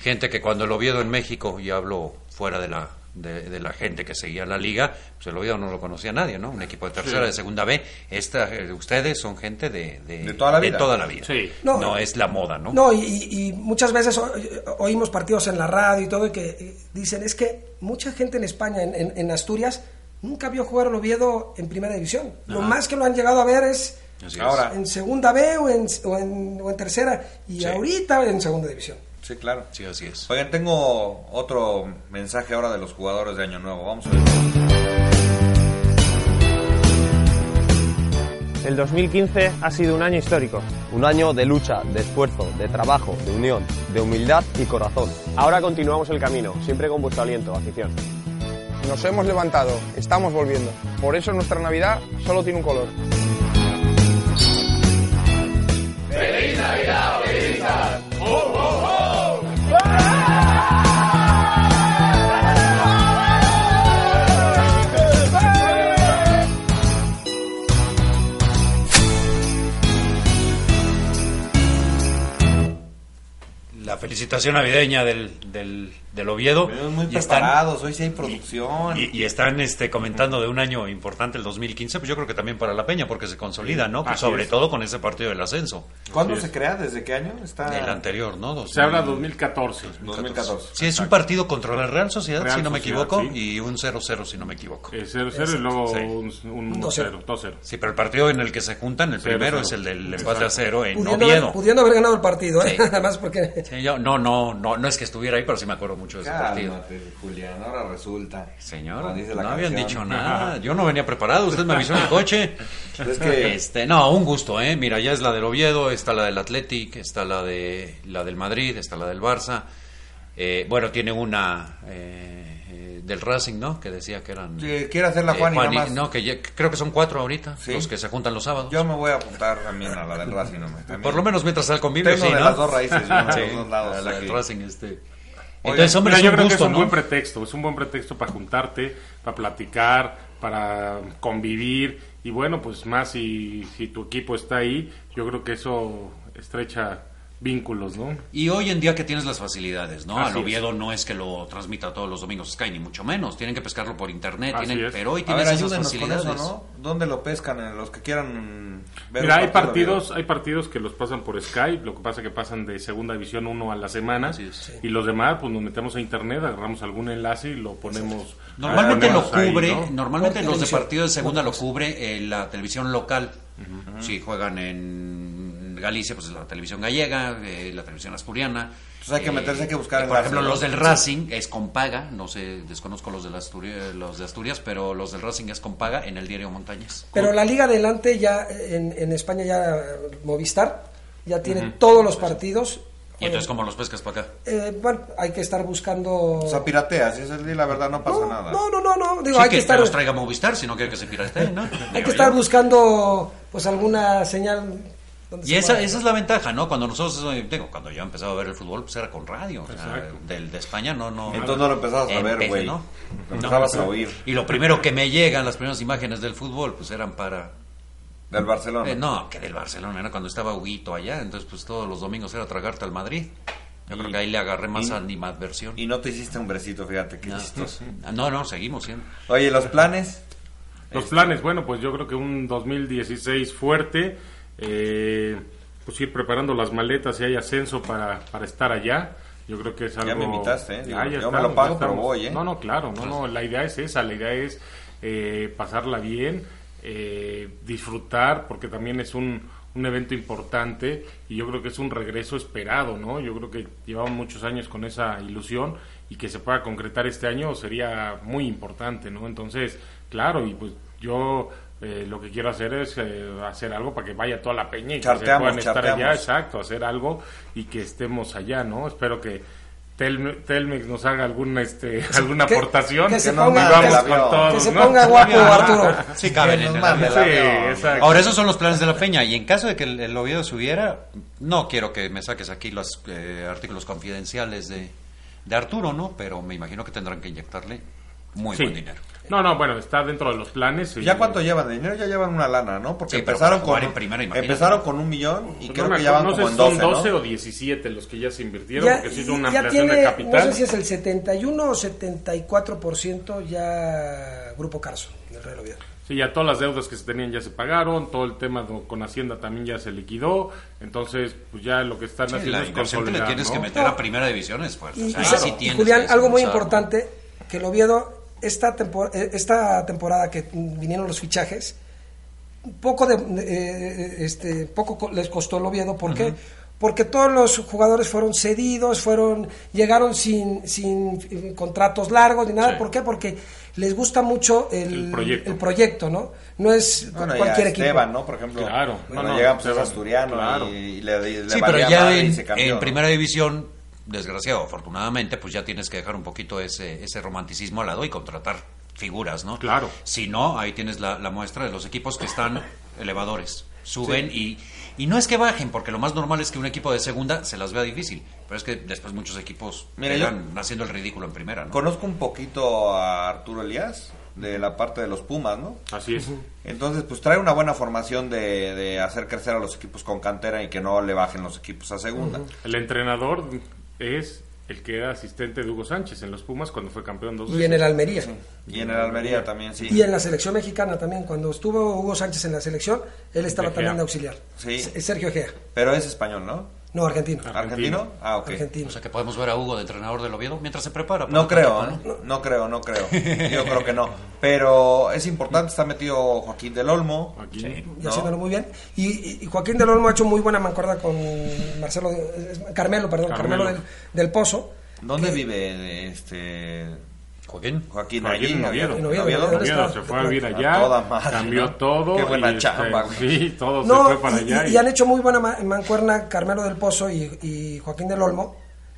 gente que cuando el Oviedo en México, y hablo fuera de la de, de la gente que seguía la liga, pues el Oviedo no lo conocía nadie, ¿no? Un equipo de tercera, de segunda B, esta, eh, ustedes son gente de, De toda la vida. toda la vida. Sí. No, No. es la moda, ¿no? No, y, y- muchas veces o- oímos partidos en la radio y todo, y que eh, dicen, es que mucha gente en España, en, en- en Asturias, nunca vio jugar al Oviedo en primera división. Lo más que lo han llegado a ver es. Ahora. en segunda B o en, o en, o en tercera, y Sí. ahorita en segunda división. Sí, claro. Sí, así es. Oigan, tengo otro mensaje ahora de los jugadores de Año Nuevo. Vamos a ver. El 2015 ha sido un año histórico. Un año de lucha, de esfuerzo, de trabajo, de unión, de humildad y corazón. Ahora continuamos el camino, siempre con vuestro aliento, afición. Nos hemos levantado, estamos volviendo. Por eso nuestra Navidad solo tiene un color. La felicitación felicitación navideña del, del, del Oviedo. Muy Y están- preparados, hoy sí hay producción. Y, y están este, comentando de un año importante, el 2015, pues yo creo que también para la Peña, porque se consolida, ¿no? Pues sobre es. todo con ese partido del ascenso. ¿Cuándo Así se es. crea? ¿Desde qué año? Está El anterior, ¿no? Dos- Se habla 2014. 2014. Sí, es un partido contra la Real Sociedad, Real si no me Sociedad, equivoco, sí. y un 0-0, si no me equivoco. Eh, 0-0 y luego Sí. un, un 1-0, 2-0. Sí, pero el partido en el que se juntan, el Cero, primero cero. es el del empate a cero en Pudiendo, Oviedo. haber, pudiendo haber ganado el partido, ¿eh? Sí. *laughs* además porque... Sí, yo- no, no, no, no es que estuviera ahí, pero sí me acuerdo mucho de ese partido. Julián, ahora resulta. Señor, no habían dicho *laughs* nada. Yo no venía preparado. Usted me avisó en el coche. *laughs* Es que- Este, no, un gusto, ¿eh? Mira, ya es la del Oviedo, está la del Athletic, está la de la del Madrid, está la del Barça. Eh, bueno, tiene una eh, del Racing, ¿no? Que decía que eran. Sí, quiere hacerla Juan y nada más. No, que ya- creo que son cuatro ahorita, Sí. los que se juntan los sábados. Yo me voy a apuntar también a la del Racing. No. Por lo menos mientras al convivio, Tengo sí, de ¿no? las dos raíces, yo, *laughs* de Sí, los dos lados, la del Racing, este. Entonces, hombre, Mira, yo un creo gusto, que es un ¿no? buen pretexto, es un buen pretexto para juntarte, para platicar, para convivir y bueno, pues más si, si tu equipo está ahí, yo creo que eso estrecha vínculos, ¿no? Y hoy en día que tienes las facilidades, ¿no? Al es. Oviedo no es que lo transmita todos los domingos Sky, ni mucho menos. Tienen que pescarlo por internet, tienen, pero hoy tienes ver, esas facilidades. eso, ¿no? ¿Dónde lo pescan? Los que quieran ver Mira, hay partido, partidos, hay partidos que los pasan por Skype, lo que pasa es que pasan de segunda división uno a la semana Así es. y los demás pues nos metemos a internet, agarramos algún enlace y lo ponemos Normalmente lo ahí, cubre, ¿no? normalmente los de partido de segunda lo cubre eh, la televisión local. Si juegan en Galicia, pues la televisión gallega, eh, la televisión asturiana. Entonces hay que meterse, hay que buscar eh, Por ejemplo, los del Racing es con paga, no sé, desconozco los de, la Asturia- los de Asturias, pero los del Racing es con paga en el diario Montañas. Pero la Liga Adelante ya en, en España ya eh, Movistar ya tiene todos los partidos. Y entonces, ¿cómo los pescas para acá? Eh, bueno, hay que estar buscando... O sea, pirateas, es la verdad, no pasa nada. No, no, no, no. Digo, Sí, hay que, que estar, los traiga Movistar si no quiere que se pirateen, ¿no? *laughs* hay que estar buscando pues alguna señal. Y esa, esa es la ventaja, ¿no? Cuando nosotros, digo, cuando yo empezaba a ver el fútbol, pues era con radio. o sea, Exacto. del, de España no, no. Entonces no lo empezabas a ver, güey. ¿no? Lo No. empezabas a oír. Y lo primero que me llegan, las primeras imágenes del fútbol, pues eran para. Del Barcelona. Eh, no, que del Barcelona, era cuando estaba Huguito allá. Entonces, pues todos los domingos era tragarte al Madrid. Yo creo que ahí le agarré más y- animadversión. Y no te hiciste hombrecito, fíjate, qué No. chistoso. No, no, seguimos siendo. Oye, ¿los planes? Los planes, bueno, pues yo creo que un 2016 fuerte, eh, pues ir preparando las maletas si hay ascenso para, para estar allá. Yo creo que es algo... Ya me invitaste. Digo, ya yo me estamos, lo pago, ya pero voy, ¿eh? No, no, claro, no, no, la idea es esa, la idea es eh, pasarla bien, eh, disfrutar, porque también es un, un evento importante y yo creo que es un regreso esperado, ¿no? Yo creo que llevamos muchos años con esa ilusión y que se pueda concretar este año sería muy importante, ¿no? Entonces, claro, y pues yo eh, lo que quiero hacer es eh, hacer algo para que vaya toda la peña y que se Charteamos, puedan estar charteamos. allá, exacto, hacer algo y que estemos allá, ¿no? Espero que Tel- Telmex nos haga alguna este *laughs* alguna que- avión que se ponga- vamos que se- con todos, que se ¿no? ponga guapo, *laughs* Arturo. Sí, caben Que en el avión. Sí. Ahora, esos son los planes de la Peña. Y en caso de que el, el Oviedo subiera, no quiero que me saques aquí los eh, artículos confidenciales de, de Arturo, ¿no? Pero me imagino que tendrán que inyectarle muy Sí. buen dinero. No, no, bueno, está dentro de los planes. y- ¿Ya cuánto llevan de dinero? Ya llevan una lana, ¿no? Porque Sí, empezaron con en primera, imagínate. empezaron con un millón y creo no que ya van como no en sé si 12, son 12 ¿no? o 17 los que ya se invirtieron, Ya, porque se hizo una ampliación tiene, de capital. no sé si es el 71 o 74% ya Grupo Carso del Real Oviedo. Sí, ya todas las deudas que se tenían ya se pagaron, todo el tema con Hacienda también ya se liquidó, entonces pues ya lo que están Sí, haciendo la es que le consolidar, tienes ¿no? que meter a primera división es fuerte. Y, O sea, se- sí Julián, algo muy importante, que el Oviedo, esta, tempor- eh, esta temporada que vinieron los fichajes, poco de, eh, este, poco co- les costó el Oviedo, ¿por qué? Porque todos los jugadores fueron cedidos, fueron, llegaron sin, sin eh, contratos largos ni nada, Sí. ¿por qué? Porque les gusta mucho el, El proyecto. el proyecto, ¿no? No es Bueno, cualquier ya equipo. Esteban, ¿no? Por ejemplo. Claro. Cuando No, no, llegamos a Esteban, Asturiano claro. y, y le, y le Sí, pero ya en, se cambió, en ¿no? primera división, desgraciado, afortunadamente, pues ya tienes que dejar un poquito ese, ese romanticismo al lado y contratar figuras, ¿no? Claro. Si no, ahí tienes la, la muestra de los equipos que están *coughs* elevadores. Suben y, y no es que bajen, porque lo más normal es que un equipo de segunda se las vea difícil, pero es que después muchos equipos Mira, quedan haciendo el ridículo en primera, ¿no? Conozco un poquito a Arturo Elías de la parte de los Pumas, ¿no? Así es. Entonces, pues trae una buena formación de, de hacer crecer a los equipos con cantera y que no le bajen los equipos a segunda. El entrenador es el que era asistente de Hugo Sánchez en los Pumas cuando fue campeón dos Y veces. en el Almería. Y en el Almería también, sí. Y en la selección mexicana también, cuando estuvo Hugo Sánchez en la selección, él estaba Egea. también de auxiliar. Sí. Sergio Egea. Pero es español, ¿no? No, argentino. ¿Argentino? Ah, ok. Argentino. O sea que podemos ver a Hugo de entrenador del Oviedo mientras se prepara. para No creo, partido, ¿eh? no creo, no creo. *laughs* Yo creo que no. Pero es importante, está metido Joaquín del Olmo. y ¿no? haciéndolo muy bien. Y, y- y Joaquín del Olmo ha hecho muy buena mancuerda con Marcelo, es- Carmelo, perdón, Carmelo, Carmelo. del, del Pozo. ¿Dónde que- vive este Joaquín? Joaquín, Joaquín Oviedo. Oviedo, se fue a vivir A allá, toda madre, cambió ¿no? todo. Qué buena y, chamba, este, Sí, todo No, se fue para y, allá. y- y han hecho muy buena ma- mancuerna Carmelo del Pozo y, y Joaquín del Olmo,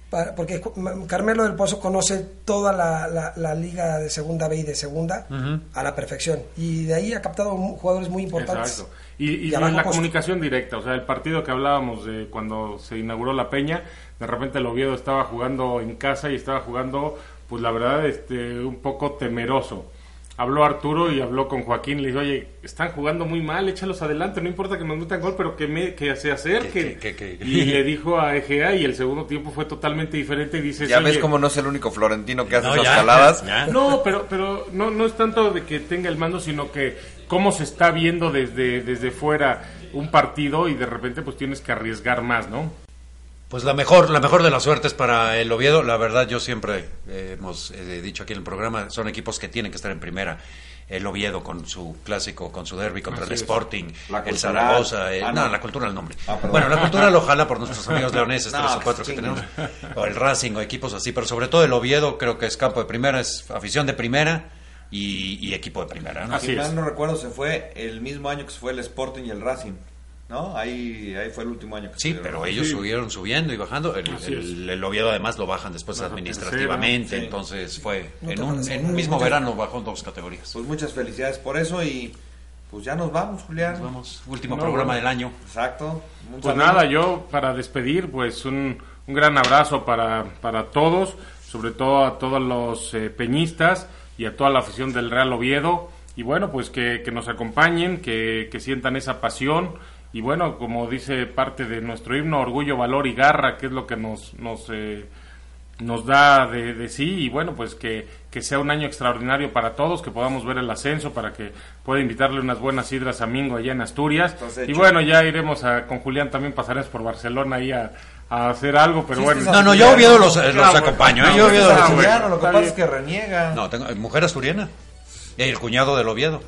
pa- porque Carmelo del Pozo conoce toda la, la- la liga de segunda B y de segunda a la perfección. Y de ahí ha captado jugadores muy importantes. Exacto. Y, la comunicación directa, o sea, el partido que hablábamos de cuando se inauguró la Peña, de repente el Oviedo estaba jugando en casa y estaba jugando, pues la verdad, este, un poco temeroso. Habló Arturo y habló con Joaquín, le dijo, oye, están jugando muy mal, échalos adelante, no importa que nos metan gol, pero que, me, que se acerquen. Que- que- que- Y le dijo a Egea y el segundo tiempo fue totalmente diferente y dices, Ya ves "Oye, cómo no es el único florentino que hace No, esas ya, jaladas. ya. no, pero, pero no, no es tanto de que tenga el mando, sino que cómo se está viendo desde, desde fuera un partido y de repente pues tienes que arriesgar más, ¿no? Pues la mejor, la mejor de las suertes para el Oviedo, la verdad yo siempre eh, hemos eh, dicho aquí en el programa, son equipos que tienen que estar en primera. El Oviedo con su clásico, con su derby contra Así el. Sporting, La el. Zaragoza, el- Ah, no, no. la cultura el nombre. Ah, bueno, la cultura lo jala por nuestros amigos *laughs* leoneses, No, tres o cuatro que chinga. tenemos, o el Racing o equipos así, pero sobre todo el Oviedo creo que es campo de primera, es afición de primera y, y equipo de primera. ¿no? si mal no recuerdo, se fue el mismo año que se fue el Sporting y el Racing. ¿No? Ahí, ahí fue el último año que Sí, se pero ellos subieron subiendo y bajando. El, Así el- el Oviedo además lo bajan después Baja administrativamente, tercera, sí. entonces fue No en un, en un mismo verano bajó en dos categorías. Pues muchas felicidades por eso y pues ya nos vamos, Julián. Nos vamos. Último No, programa bueno. del año. Exacto. Pues nada, yo para despedir, pues un, un gran abrazo para, para todos, sobre todo a todos los eh, peñistas y a toda la afición del Real Oviedo. Y bueno, pues que, que nos acompañen, que, que sientan esa pasión. Y bueno, como dice parte de nuestro himno, orgullo, valor y garra, que es lo que nos, nos, eh, nos da de, de sí. Y bueno, pues que, que sea un año extraordinario para todos, que podamos ver el ascenso, para que pueda invitarle unas buenas sidras a Mingo allá en Asturias. Y bueno, ya iremos a, con Julián también pasaremos por Barcelona ahí a, a hacer algo, pero bueno. No, no, yo Oviedo los, eh, los acompaño. ¿eh? Yo Oviedo los lo que pasa es que reniega. No, tengo eh, mujer asturiana. Y el cuñado del Oviedo.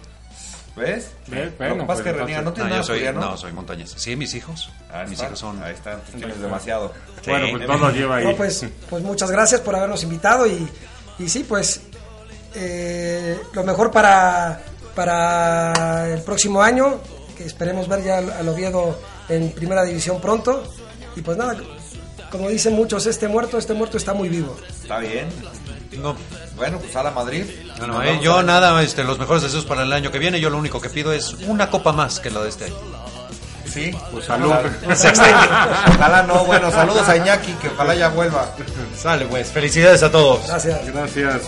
¿Ves? Lo que pasa es que pues, reniega. ¿No No, nada soy, asturiano? no, soy montañés. Sí, mis hijos. Ahí mis está, hijos son. Ahí está, tú tienes demasiado. Bueno, pues todo lleva ahí. No, pues, pues muchas gracias por habernos invitado y, y sí, pues eh, lo mejor para, para el próximo año, que esperemos ver ya al, al Oviedo en primera división pronto. Y pues nada, como dicen muchos, este muerto, este muerto está muy vivo. Está bien. Tengo- Bueno, pues a la Madrid. Bueno, eh, yo a- nada, este, los mejores deseos para el año que viene. Yo lo único que pido es una copa más que la de este año. Sí, Pues salud. *laughs* Ojalá no. Bueno, saludos a Iñaki, que ojalá ya vuelva. Sale, pues. Felicidades a todos. Gracias. Gracias.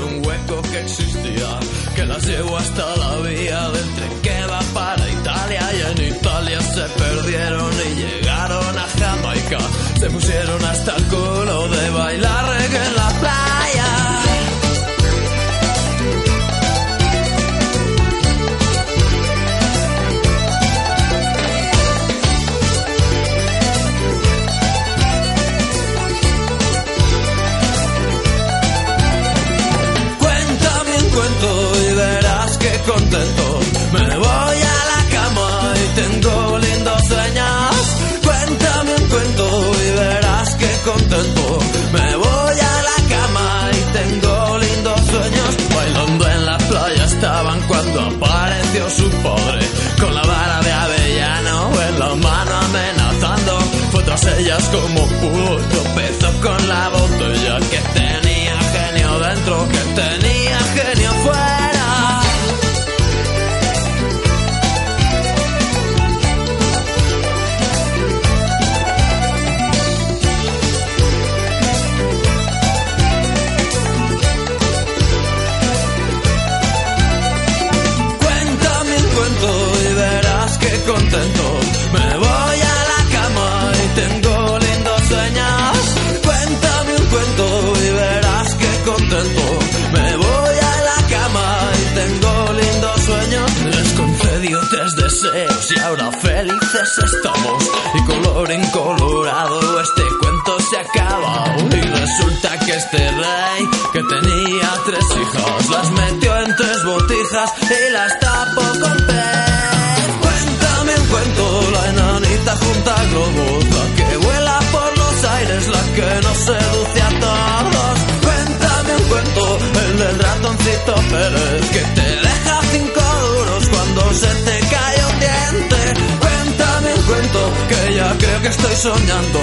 Un hueco que existía. Que las llevo hasta la vía del tren que va para Italia. Y en Italia se perdieron y llegaron a Jamaica. Se pusieron hasta el culo de bailar reggae en la playa. Tengo lindos sueños. Cuéntame un cuento y verás que contento. Me voy a la cama y tengo lindos sueños. Bailando en la playa estaban cuando apareció su padre. Con la vara de avellano en la mano amenazando. Fue tras ellas como pudo, tropezó con la deseos y ahora felices estamos. Y color incolorado este cuento se acaba. Y resulta que este rey que tenía tres hijas las metió en tres botijas y las tapó con pez. Cuéntame un cuento, la enanita junta globos, la que vuela por los aires, la que nos seduce a todos. Cuéntame un cuento, el del ratoncito Pérez, creo que estoy soñando.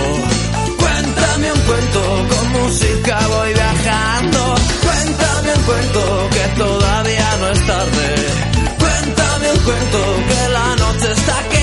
Cuéntame un cuento, con música voy viajando. Cuéntame un cuento, que todavía no es tarde. Cuéntame un cuento, que la noche está que